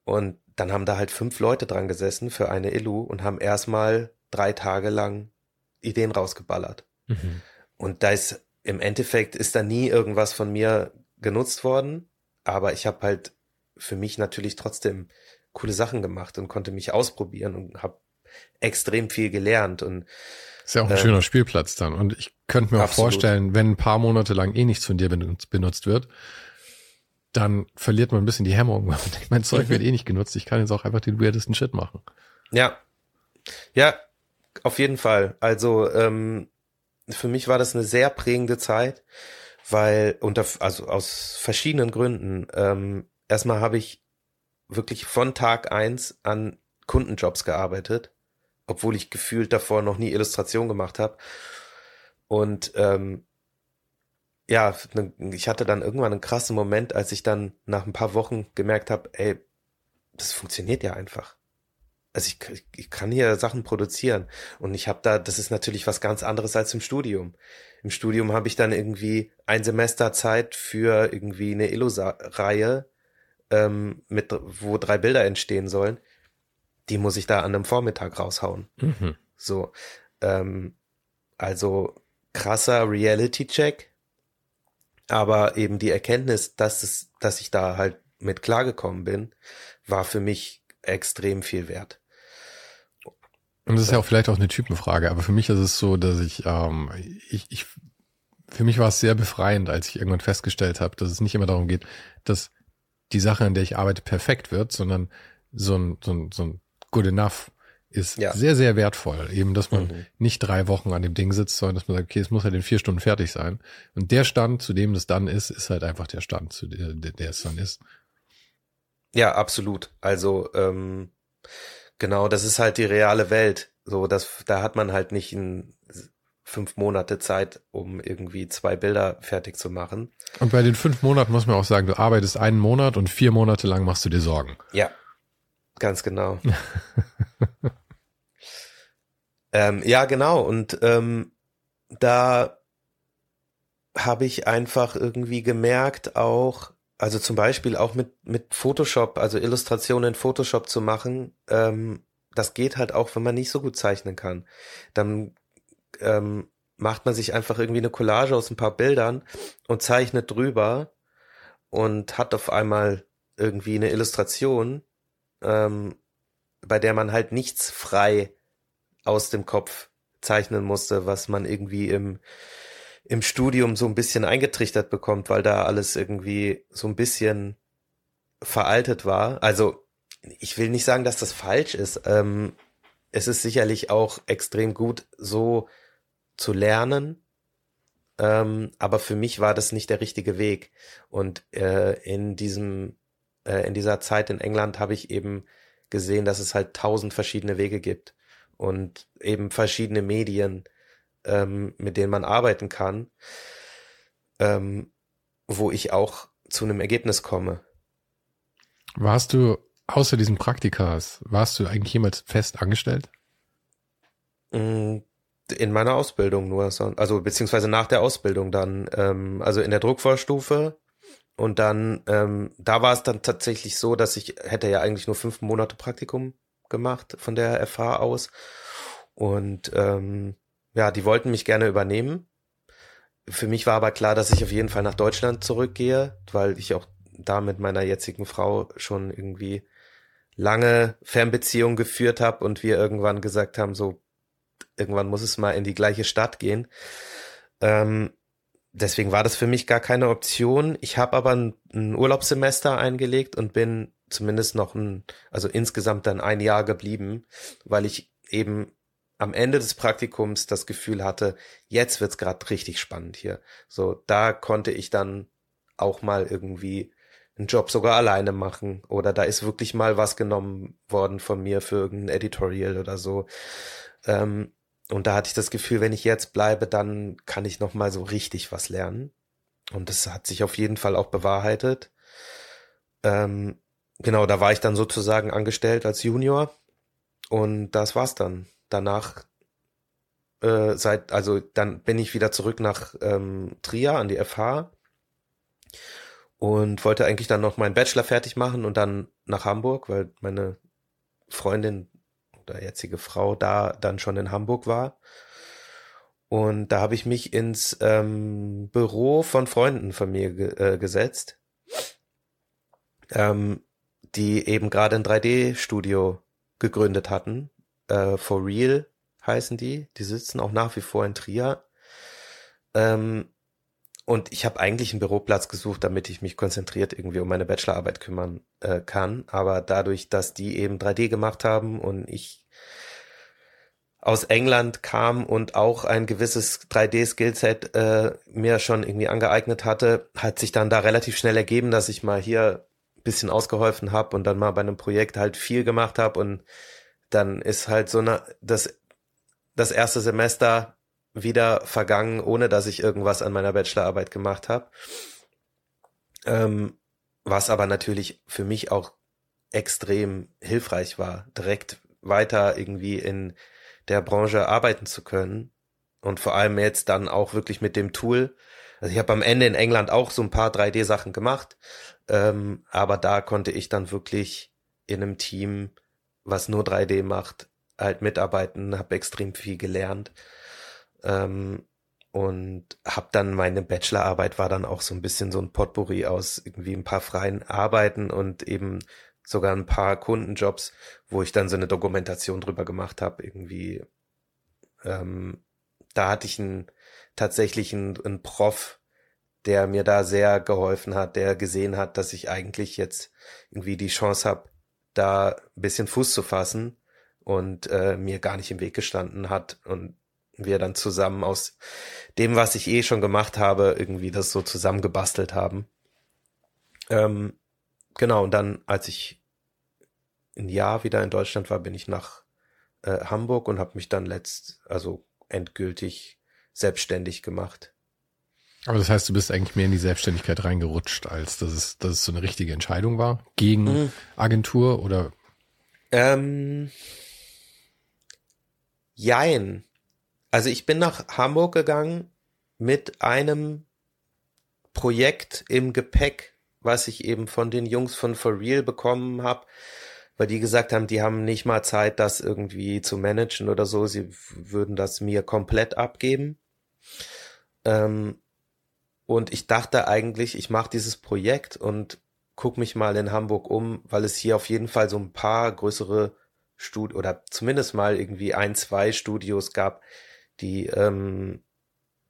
Und dann haben da halt fünf Leute dran gesessen für eine Illu und haben erstmal drei Tage lang Ideen rausgeballert. Mhm. Und da ist im Endeffekt ist da nie irgendwas von mir genutzt worden, aber ich habe halt für mich natürlich trotzdem coole Sachen gemacht und konnte mich ausprobieren und habe extrem viel gelernt und ist ja auch ein ähm, schöner Spielplatz dann. Und ich könnte mir auch absolut. vorstellen, wenn ein paar Monate lang eh nichts von dir benutzt, benutzt wird, dann verliert man ein bisschen die Hemmung. (laughs) mein Zeug wird eh nicht genutzt. Ich kann jetzt auch einfach den weirdesten Shit machen. Ja. Ja, auf jeden Fall. Also ähm, für mich war das eine sehr prägende Zeit, weil unter also aus verschiedenen Gründen. Ähm, erstmal habe ich wirklich von Tag eins an Kundenjobs gearbeitet, obwohl ich gefühlt davor noch nie Illustration gemacht habe. Und ähm, ja, ne, ich hatte dann irgendwann einen krassen Moment, als ich dann nach ein paar Wochen gemerkt habe, ey, das funktioniert ja einfach. Also ich, ich kann hier Sachen produzieren und ich habe da, das ist natürlich was ganz anderes als im Studium. Im Studium habe ich dann irgendwie ein Semester Zeit für irgendwie eine Illo-Reihe, ähm, mit, wo drei Bilder entstehen sollen. Die muss ich da an einem Vormittag raushauen. Mhm. So, ähm, also krasser Reality-Check, aber eben die Erkenntnis, dass es, dass ich da halt mit klargekommen bin, war für mich extrem viel wert. Und das ist ja auch vielleicht auch eine Typenfrage, aber für mich ist es so, dass ich, ähm, ich, ich für mich war es sehr befreiend, als ich irgendwann festgestellt habe, dass es nicht immer darum geht, dass die Sache, an der ich arbeite, perfekt wird, sondern so ein, so ein, so ein good enough ist Ja. sehr, sehr wertvoll. Eben, dass man Mhm. nicht drei Wochen an dem Ding sitzt, sondern dass man sagt, okay, es muss halt in vier Stunden fertig sein. Und der Stand, zu dem das dann ist, ist halt einfach der Stand, zu der, der es dann ist. Ja, absolut. Also ähm, genau, das ist halt die reale Welt. So, das, da hat man halt nicht in fünf Monate Zeit, um irgendwie zwei Bilder fertig zu machen. Und bei den fünf Monaten muss man auch sagen, du arbeitest einen Monat und vier Monate lang machst du dir Sorgen. Ja, ganz genau. (laughs) ähm, ja, genau. Und ähm, da habe ich einfach irgendwie gemerkt, auch, also zum Beispiel auch mit, mit Photoshop, also Illustrationen in Photoshop zu machen, ähm, das geht halt auch, wenn man nicht so gut zeichnen kann. Dann ähm, macht man sich einfach irgendwie eine Collage aus ein paar Bildern und zeichnet drüber und hat auf einmal irgendwie eine Illustration, ähm, bei der man halt nichts frei aus dem Kopf zeichnen musste, was man irgendwie im, im Studium so ein bisschen eingetrichtert bekommt, weil da alles irgendwie so ein bisschen veraltet war. Also ich will nicht sagen, dass das falsch ist. Ähm, es ist sicherlich auch extrem gut, so zu lernen. Ähm, aber für mich war das nicht der richtige Weg. Und äh, in diesem, äh, in dieser Zeit in England habe ich eben gesehen, dass es halt tausend verschiedene Wege gibt und eben verschiedene Medien, ähm, mit denen man arbeiten kann, ähm, wo ich auch zu einem Ergebnis komme. Warst du außer diesem Praktikas, warst du eigentlich jemals fest angestellt? Mm, in meiner Ausbildung nur, also beziehungsweise nach der Ausbildung dann, ähm, also in der Druckvorstufe und dann, ähm, da war es dann tatsächlich so, dass ich hätte ja eigentlich nur fünf Monate Praktikum gemacht von der FH aus und ähm, ja, die wollten mich gerne übernehmen. Für mich war aber klar, dass ich auf jeden Fall nach Deutschland zurückgehe, weil ich auch da mit meiner jetzigen Frau schon irgendwie lange Fernbeziehung geführt habe und wir irgendwann gesagt haben, so irgendwann muss es mal in die gleiche Stadt gehen. Ähm, deswegen war das für mich gar keine Option. Ich habe aber ein, ein, Urlaubssemester eingelegt und bin zumindest noch ein, also insgesamt dann ein Jahr geblieben, weil ich eben am Ende des Praktikums das Gefühl hatte, jetzt wird's gerade richtig spannend hier. So, da konnte ich dann auch mal irgendwie einen Job sogar alleine machen oder da ist wirklich mal was genommen worden von mir für irgendein Editorial oder so. Ähm, und da hatte ich das Gefühl, wenn ich jetzt bleibe, dann kann ich noch mal so richtig was lernen. Und das hat sich auf jeden Fall auch bewahrheitet. Ähm, genau, da war ich dann sozusagen angestellt als Junior und das war's dann. Danach äh, seit also dann bin ich wieder zurück nach ähm, Trier an die FH und wollte eigentlich dann noch meinen Bachelor fertig machen und dann nach Hamburg, weil meine Freundin oder jetzige Frau da dann schon in Hamburg war. Und da habe ich mich ins ähm, Büro von Freunden von mir ge äh, gesetzt, ähm, die eben gerade ein 3D-Studio gegründet hatten. Äh, For Real heißen die. Die sitzen auch nach wie vor in Trier. Ähm, und ich habe eigentlich einen Büroplatz gesucht, damit ich mich konzentriert irgendwie um meine Bachelorarbeit kümmern äh, kann. Aber dadurch, dass die eben 3D gemacht haben und ich aus England kam und auch ein gewisses 3D-Skillset äh, mir schon irgendwie angeeignet hatte, hat sich dann da relativ schnell ergeben, dass ich mal hier bisschen ausgeholfen habe und dann mal bei einem Projekt halt viel gemacht habe und dann ist halt so eine das das erste Semester wieder vergangen, ohne dass ich irgendwas an meiner Bachelorarbeit gemacht habe. Ähm, was aber natürlich für mich auch extrem hilfreich war, direkt weiter irgendwie in der Branche arbeiten zu können. Und vor allem jetzt dann auch wirklich mit dem Tool. Also ich habe am Ende in England auch so ein paar 3D-Sachen gemacht, ähm, aber da konnte ich dann wirklich in einem Team, was nur 3D macht, halt mitarbeiten, habe extrem viel gelernt ähm, und habe dann meine Bachelorarbeit war dann auch so ein bisschen so ein Potpourri aus irgendwie ein paar freien Arbeiten und eben sogar ein paar Kundenjobs, wo ich dann so eine Dokumentation drüber gemacht habe, irgendwie. Ähm, da hatte ich einen, tatsächlich einen, einen Prof, der mir da sehr geholfen hat, der gesehen hat, dass ich eigentlich jetzt irgendwie die Chance habe, da ein bisschen Fuß zu fassen und äh, mir gar nicht im Weg gestanden hat und wir dann zusammen aus dem, was ich eh schon gemacht habe, irgendwie das so zusammengebastelt haben. Ähm, genau, und dann, als ich ein Jahr wieder in Deutschland war, bin ich nach äh, Hamburg und habe mich dann letzt, also endgültig selbstständig gemacht. Aber das heißt, du bist eigentlich mehr in die Selbstständigkeit reingerutscht, als dass es, dass es so eine richtige Entscheidung war gegen mhm. Agentur oder? Ähm, jein. Also ich bin nach Hamburg gegangen mit einem Projekt im Gepäck, was ich eben von den Jungs von For Real bekommen habe, weil die gesagt haben, die haben nicht mal Zeit, das irgendwie zu managen oder so. Sie würden das mir komplett abgeben. Ähm, und ich dachte eigentlich, ich mache dieses Projekt und guck mich mal in Hamburg um, weil es hier auf jeden Fall so ein paar größere Stud oder zumindest mal irgendwie ein, zwei Studios gab, die ähm,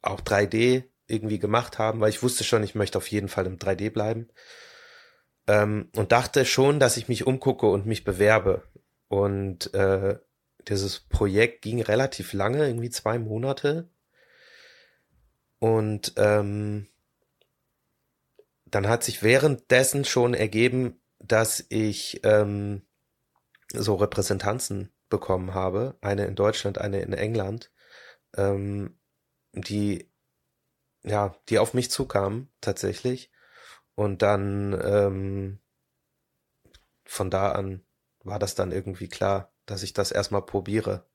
auch 3D irgendwie gemacht haben, weil ich wusste schon, ich möchte auf jeden Fall im 3D bleiben. ähm, und dachte schon, dass ich mich umgucke und mich bewerbe. Und äh, dieses Projekt ging relativ lange, irgendwie zwei Monate. Und ähm, dann hat sich währenddessen schon ergeben, dass ich ähm, so Repräsentanzen bekommen habe, eine in Deutschland, eine in England, ähm, die ja, die auf mich zukamen tatsächlich und dann ähm, von da an war das dann irgendwie klar, dass ich das erstmal probiere.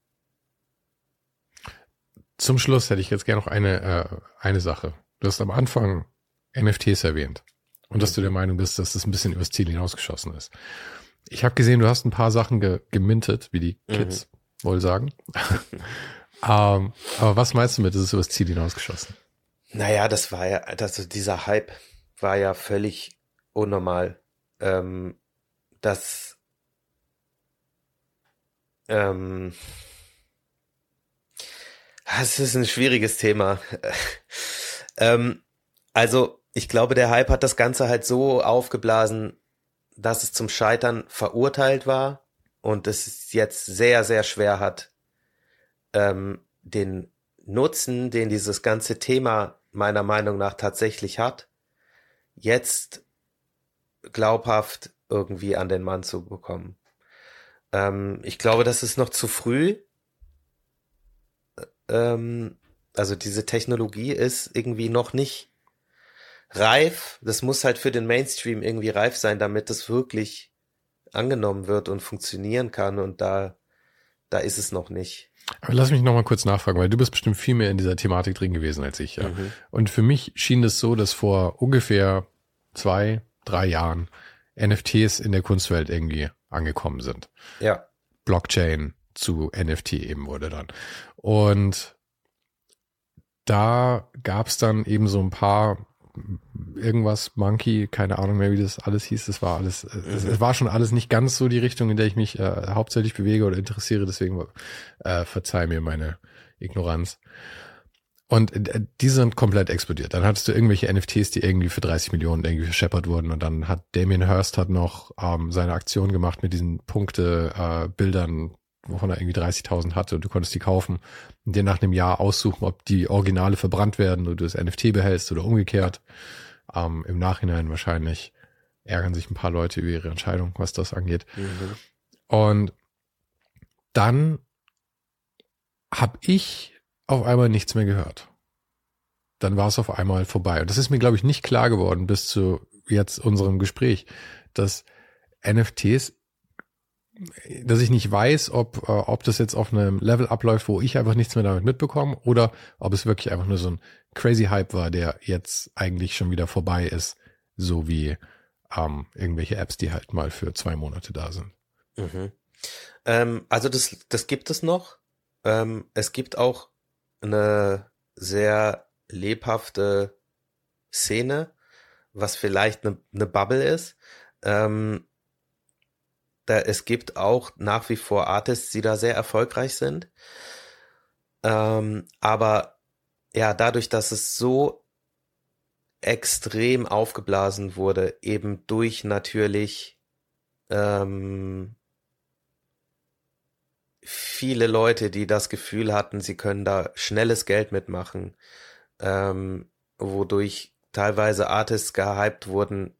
Zum Schluss hätte ich jetzt gerne noch eine, äh, eine Sache. Du hast am Anfang NFTs erwähnt und dass du der Meinung bist, dass das ein bisschen übers Ziel hinausgeschossen ist. Ich habe gesehen, du hast ein paar Sachen ge gemintet, wie die mhm. Kids mhm. wohl sagen. (laughs) ähm, aber was meinst du mit, ist es übers Ziel hinausgeschossen? Naja, das war ja, also dieser Hype war ja völlig unnormal. Ähm, das ähm, das ist ein schwieriges Thema. (laughs) ähm, also, ich glaube, der Hype hat das Ganze halt so aufgeblasen, dass es zum Scheitern verurteilt war und es jetzt sehr, sehr schwer hat, ähm, den Nutzen, den dieses ganze Thema meiner Meinung nach tatsächlich hat, jetzt glaubhaft irgendwie an den Mann zu bekommen. Ähm, ich glaube, das ist noch zu früh. Ähm, also diese Technologie ist irgendwie noch nicht reif. Das muss halt für den Mainstream irgendwie reif sein, damit es wirklich angenommen wird und funktionieren kann. Und da, da ist es noch nicht. Aber lass mich noch mal kurz nachfragen, weil du bist bestimmt viel mehr in dieser Thematik drin gewesen als ich. Ja. Mhm. Und für mich schien es so, dass vor ungefähr zwei, drei Jahren NFTs in der Kunstwelt irgendwie angekommen sind. Ja. Blockchain zu NFT eben wurde dann. Und da gab es dann eben so ein paar irgendwas Monkey, keine Ahnung mehr, wie das alles hieß. Das war alles, es, es, war schon alles nicht ganz so die Richtung, in der ich mich äh, hauptsächlich bewege oder interessiere. Deswegen äh, verzeih mir meine Ignoranz. Und äh, die sind komplett explodiert. Dann hattest du irgendwelche NFTs, die irgendwie für 30 Millionen irgendwie verscheppert wurden. Und dann hat Damien Hirst hat noch ähm, seine Aktion gemacht mit diesen Punkte-Bildern, äh, wovon er irgendwie 30.000 hatte und du konntest die kaufen und dir nach einem Jahr aussuchen, ob die Originale verbrannt werden oder du das NFT behältst oder umgekehrt. Ähm, Im Nachhinein wahrscheinlich ärgern sich ein paar Leute über ihre Entscheidung, was das angeht. Mhm. Und dann habe ich auf einmal nichts mehr gehört. Dann war es auf einmal vorbei. Und das ist mir, glaube ich, nicht klar geworden bis zu jetzt unserem Gespräch, dass NFTs dass ich nicht weiß, ob, äh, ob das jetzt auf einem Level abläuft, wo ich einfach nichts mehr damit mitbekomme oder ob es wirklich einfach nur so ein crazy Hype war, der jetzt eigentlich schon wieder vorbei ist, so wie ähm, irgendwelche Apps, die halt mal für zwei Monate da sind. Mhm. Ähm, also das, das gibt es noch. Ähm, es gibt auch eine sehr lebhafte Szene, was vielleicht eine, eine Bubble ist. Ähm, da, es gibt auch nach wie vor Artists, die da sehr erfolgreich sind. Ähm, aber ja, dadurch, dass es so extrem aufgeblasen wurde, eben durch natürlich ähm, viele Leute, die das Gefühl hatten, sie können da schnelles Geld mitmachen, ähm, wodurch teilweise Artists gehypt wurden,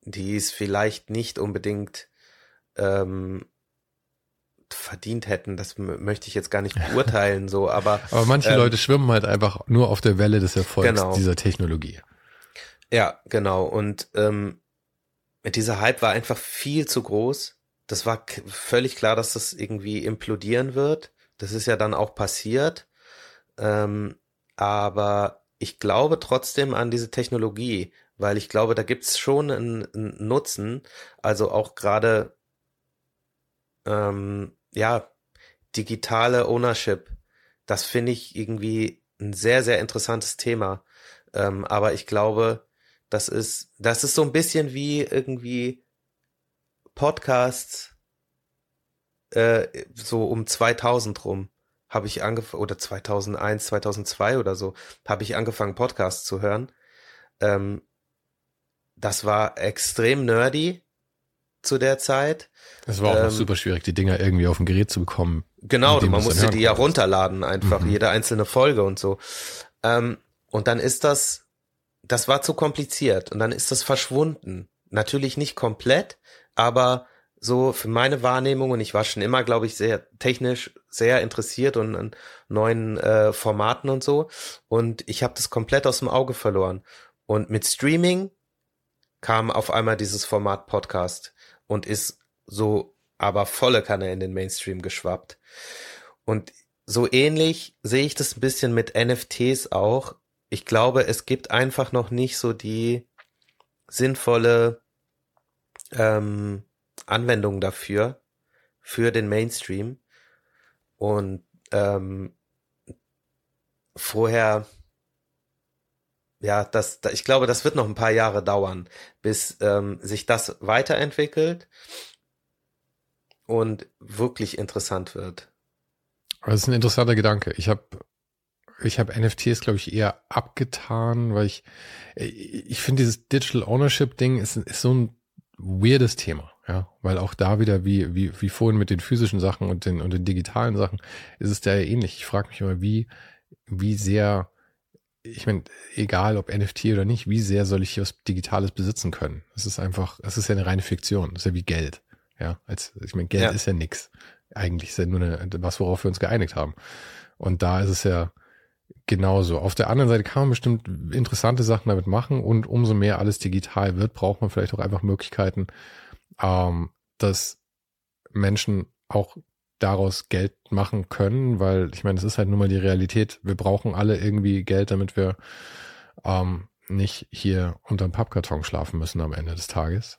die es vielleicht nicht unbedingt ähm, verdient hätten, das möchte ich jetzt gar nicht beurteilen, so, aber. (laughs) Aber manche ähm, Leute schwimmen halt einfach nur auf der Welle des Erfolgs genau. dieser Technologie. Ja, genau. Und ähm, dieser Hype war einfach viel zu groß. Das war völlig klar, dass das irgendwie implodieren wird. Das ist ja dann auch passiert. Ähm, aber ich glaube trotzdem an diese Technologie, weil ich glaube, da gibt's schon einen, einen Nutzen. Also auch gerade ähm, ja, digitale Ownership, das finde ich irgendwie ein sehr, sehr interessantes Thema. Ähm, aber ich glaube, das ist, das ist so ein bisschen wie irgendwie Podcasts, äh, so um 2000 rum habe ich angefangen, oder 2001, 2002 oder so, habe ich angefangen, Podcasts zu hören. Ähm, das war extrem nerdy zu der Zeit. Es war auch ähm, super schwierig, die Dinger irgendwie auf dem Gerät zu bekommen. Genau, man musste die ja runterladen, einfach mhm. jede einzelne Folge und so. Ähm, und dann ist das, das war zu kompliziert und dann ist das verschwunden. Natürlich nicht komplett, aber so für meine Wahrnehmung und ich war schon immer, glaube ich, sehr technisch sehr interessiert und an neuen äh, Formaten und so und ich habe das komplett aus dem Auge verloren. Und mit Streaming kam auf einmal dieses Format Podcast und ist so aber volle Kanne in den Mainstream geschwappt. Und so ähnlich sehe ich das ein bisschen mit NFTs auch. Ich glaube, es gibt einfach noch nicht so die sinnvolle ähm, Anwendung dafür, für den Mainstream. Und ähm, vorher, ja, das, ich glaube, das wird noch ein paar Jahre dauern, bis ähm, sich das weiterentwickelt und wirklich interessant wird. Das ist ein interessanter Gedanke. Ich habe ich habe NFTs, glaube ich, eher abgetan, weil ich, ich finde dieses Digital Ownership Ding ist, ist so ein weirdes Thema, ja, weil auch da wieder, wie, wie, wie vorhin mit den physischen Sachen und den, und den digitalen Sachen, ist es da ja ähnlich. Ich frage mich immer, wie, wie sehr, ich meine, egal ob NFT oder nicht, wie sehr soll ich hier was Digitales besitzen können? Es ist einfach, es ist ja eine reine Fiktion, das ist ja wie Geld. Ja, als, ich meine, Geld ja. ist ja nix. Eigentlich ist ja nur eine, was, worauf wir uns geeinigt haben. Und da ist es ja genauso. Auf der anderen Seite kann man bestimmt interessante Sachen damit machen und umso mehr alles digital wird, braucht man vielleicht auch einfach Möglichkeiten, ähm, dass Menschen auch daraus Geld machen können, weil ich meine, es ist halt nun mal die Realität. Wir brauchen alle irgendwie Geld, damit wir ähm, nicht hier unterm Pappkarton schlafen müssen am Ende des Tages.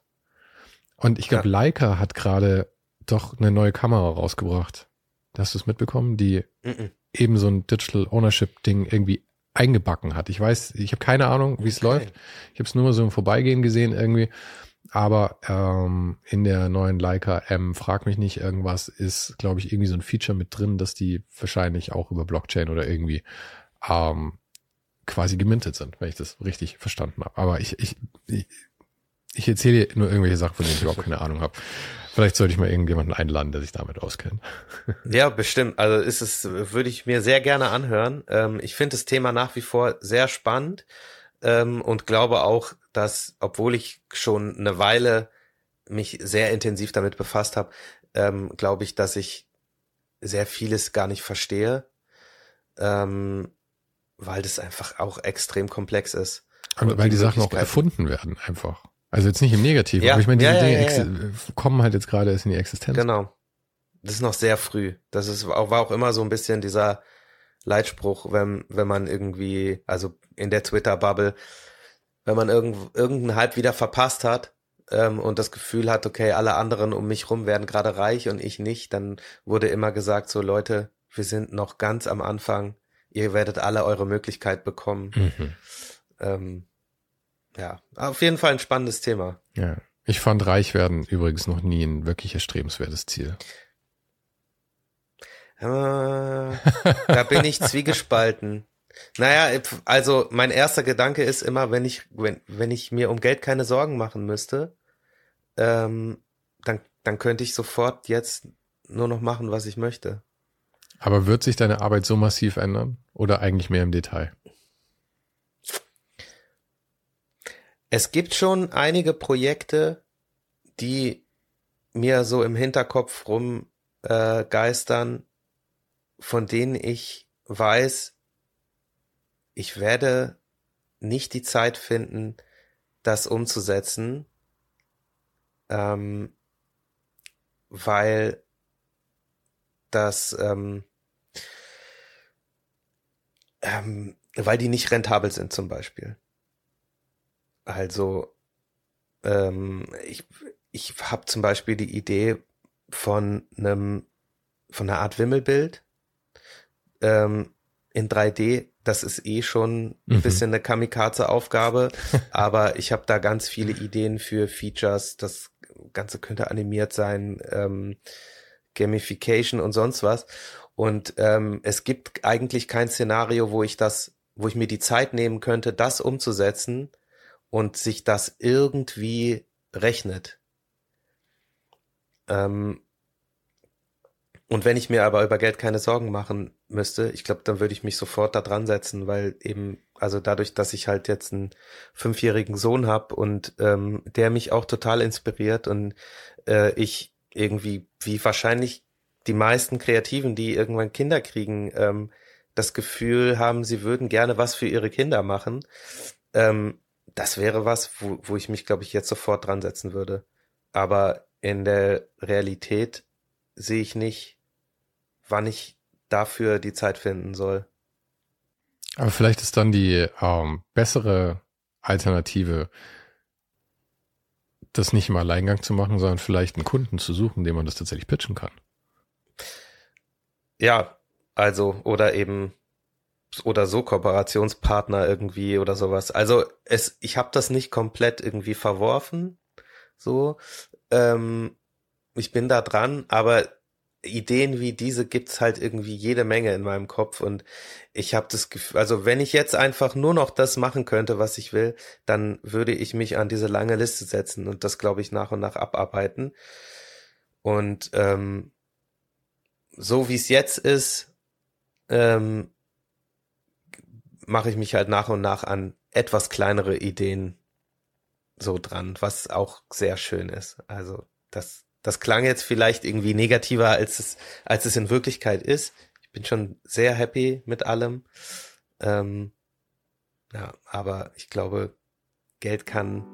Und ich glaube, ja. Leica hat gerade doch eine neue Kamera rausgebracht. Hast du es mitbekommen? Die mm -mm. eben so ein Digital Ownership Ding irgendwie eingebacken hat. Ich weiß, ich habe keine Ahnung, wie es okay. läuft. Ich habe es nur mal so im Vorbeigehen gesehen irgendwie. Aber ähm, in der neuen Leica M, frag mich nicht, irgendwas ist, glaube ich, irgendwie so ein Feature mit drin, dass die wahrscheinlich auch über Blockchain oder irgendwie ähm, quasi gemintet sind, wenn ich das richtig verstanden habe. Aber ich, ich, ich ich erzähle nur irgendwelche Sachen, von denen ich überhaupt keine Ahnung habe. Vielleicht sollte ich mal irgendjemanden einladen, der sich damit auskennt. (laughs) Ja, bestimmt. Also ist es, würde ich mir sehr gerne anhören. Ähm, ich finde das Thema nach wie vor sehr spannend ähm, und glaube auch, dass, obwohl ich schon eine Weile mich sehr intensiv damit befasst habe, ähm, glaube ich, dass ich sehr vieles gar nicht verstehe, ähm, weil das einfach auch extrem komplex ist. Aber weil die, die Sachen auch erfunden werden, einfach. Also jetzt nicht im Negativen, ja. aber ich meine, diese ja, Dinge ja, kommen halt jetzt gerade erst in die Existenz. Genau. Das ist noch sehr früh. Das ist, war auch immer so ein bisschen dieser Leitspruch, wenn, wenn man irgendwie, also in der Twitter-Bubble, wenn man irgend, irgendeinen Hype wieder verpasst hat ähm, und das Gefühl hat, okay, alle anderen um mich rum werden gerade reich und ich nicht, dann wurde immer gesagt, so Leute, wir sind noch ganz am Anfang, ihr werdet alle eure Möglichkeit bekommen. Mhm. Ähm, ja, auf jeden Fall ein spannendes Thema. Ja. Ich fand reich werden übrigens noch nie ein wirklich erstrebenswertes Ziel. Äh, da bin ich (laughs) zwiegespalten. Naja, also mein erster Gedanke ist immer, wenn ich, wenn, wenn ich mir um Geld keine Sorgen machen müsste, ähm, dann, dann könnte ich sofort jetzt nur noch machen, was ich möchte. Aber wird sich deine Arbeit so massiv ändern? Oder eigentlich mehr im Detail? es gibt schon einige Projekte, die mir so im Hinterkopf rum äh, geistern, von denen ich weiß, ich werde nicht die Zeit finden, das umzusetzen, ähm, weil das, ähm, ähm, weil die nicht rentabel sind zum Beispiel. Also ähm, ich, ich habe zum Beispiel die Idee von einem von einer Art Wimmelbild ähm, in 3D. Das ist eh schon ein mhm. bisschen eine Kamikaze-Aufgabe, (laughs) aber ich habe da ganz viele Ideen für Features. Das Ganze könnte animiert sein, ähm, Gamification und sonst was. Und ähm, es gibt eigentlich kein Szenario, wo ich das, wo ich mir die Zeit nehmen könnte, das umzusetzen und sich das irgendwie rechnet. Ähm, und wenn ich mir aber über Geld keine Sorgen machen müsste, ich glaube, dann würde ich mich sofort da dran setzen, weil eben, also dadurch, dass ich halt jetzt einen fünfjährigen Sohn habe und ähm, der mich auch total inspiriert und äh, ich irgendwie, wie wahrscheinlich die meisten Kreativen, die irgendwann Kinder kriegen, ähm, das Gefühl haben, sie würden gerne was für ihre Kinder machen. Ähm, das wäre was, wo, wo ich mich, glaube ich, jetzt sofort dran setzen würde. Aber in der Realität sehe ich nicht, wann ich dafür die Zeit finden soll. Aber vielleicht ist dann die ähm, bessere Alternative, das nicht im Alleingang zu machen, sondern vielleicht einen Kunden zu suchen, dem man das tatsächlich pitchen kann. Ja, also, oder eben, oder so Kooperationspartner irgendwie oder sowas. Also es, ich habe das nicht komplett irgendwie verworfen, so. Ähm, ich bin da dran, aber Ideen wie diese gibt's halt irgendwie jede Menge in meinem Kopf und ich habe das Gefühl, also wenn ich jetzt einfach nur noch das machen könnte, was ich will, dann würde ich mich an diese lange Liste setzen und das, glaube ich, nach und nach abarbeiten. Und ähm, so wie es jetzt ist, ähm, mache ich mich halt nach und nach an etwas kleinere Ideen so dran, was auch sehr schön ist. Also das das klang jetzt vielleicht irgendwie negativer, als es, als es in Wirklichkeit ist. Ich bin schon sehr happy mit allem. Ähm, ja, aber ich glaube, Geld kann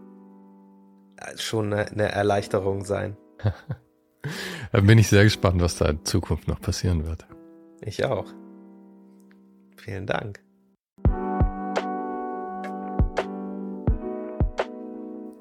schon eine, eine Erleichterung sein. (laughs) Dann bin ich sehr gespannt, was da in Zukunft noch passieren wird. Ich auch. Vielen Dank.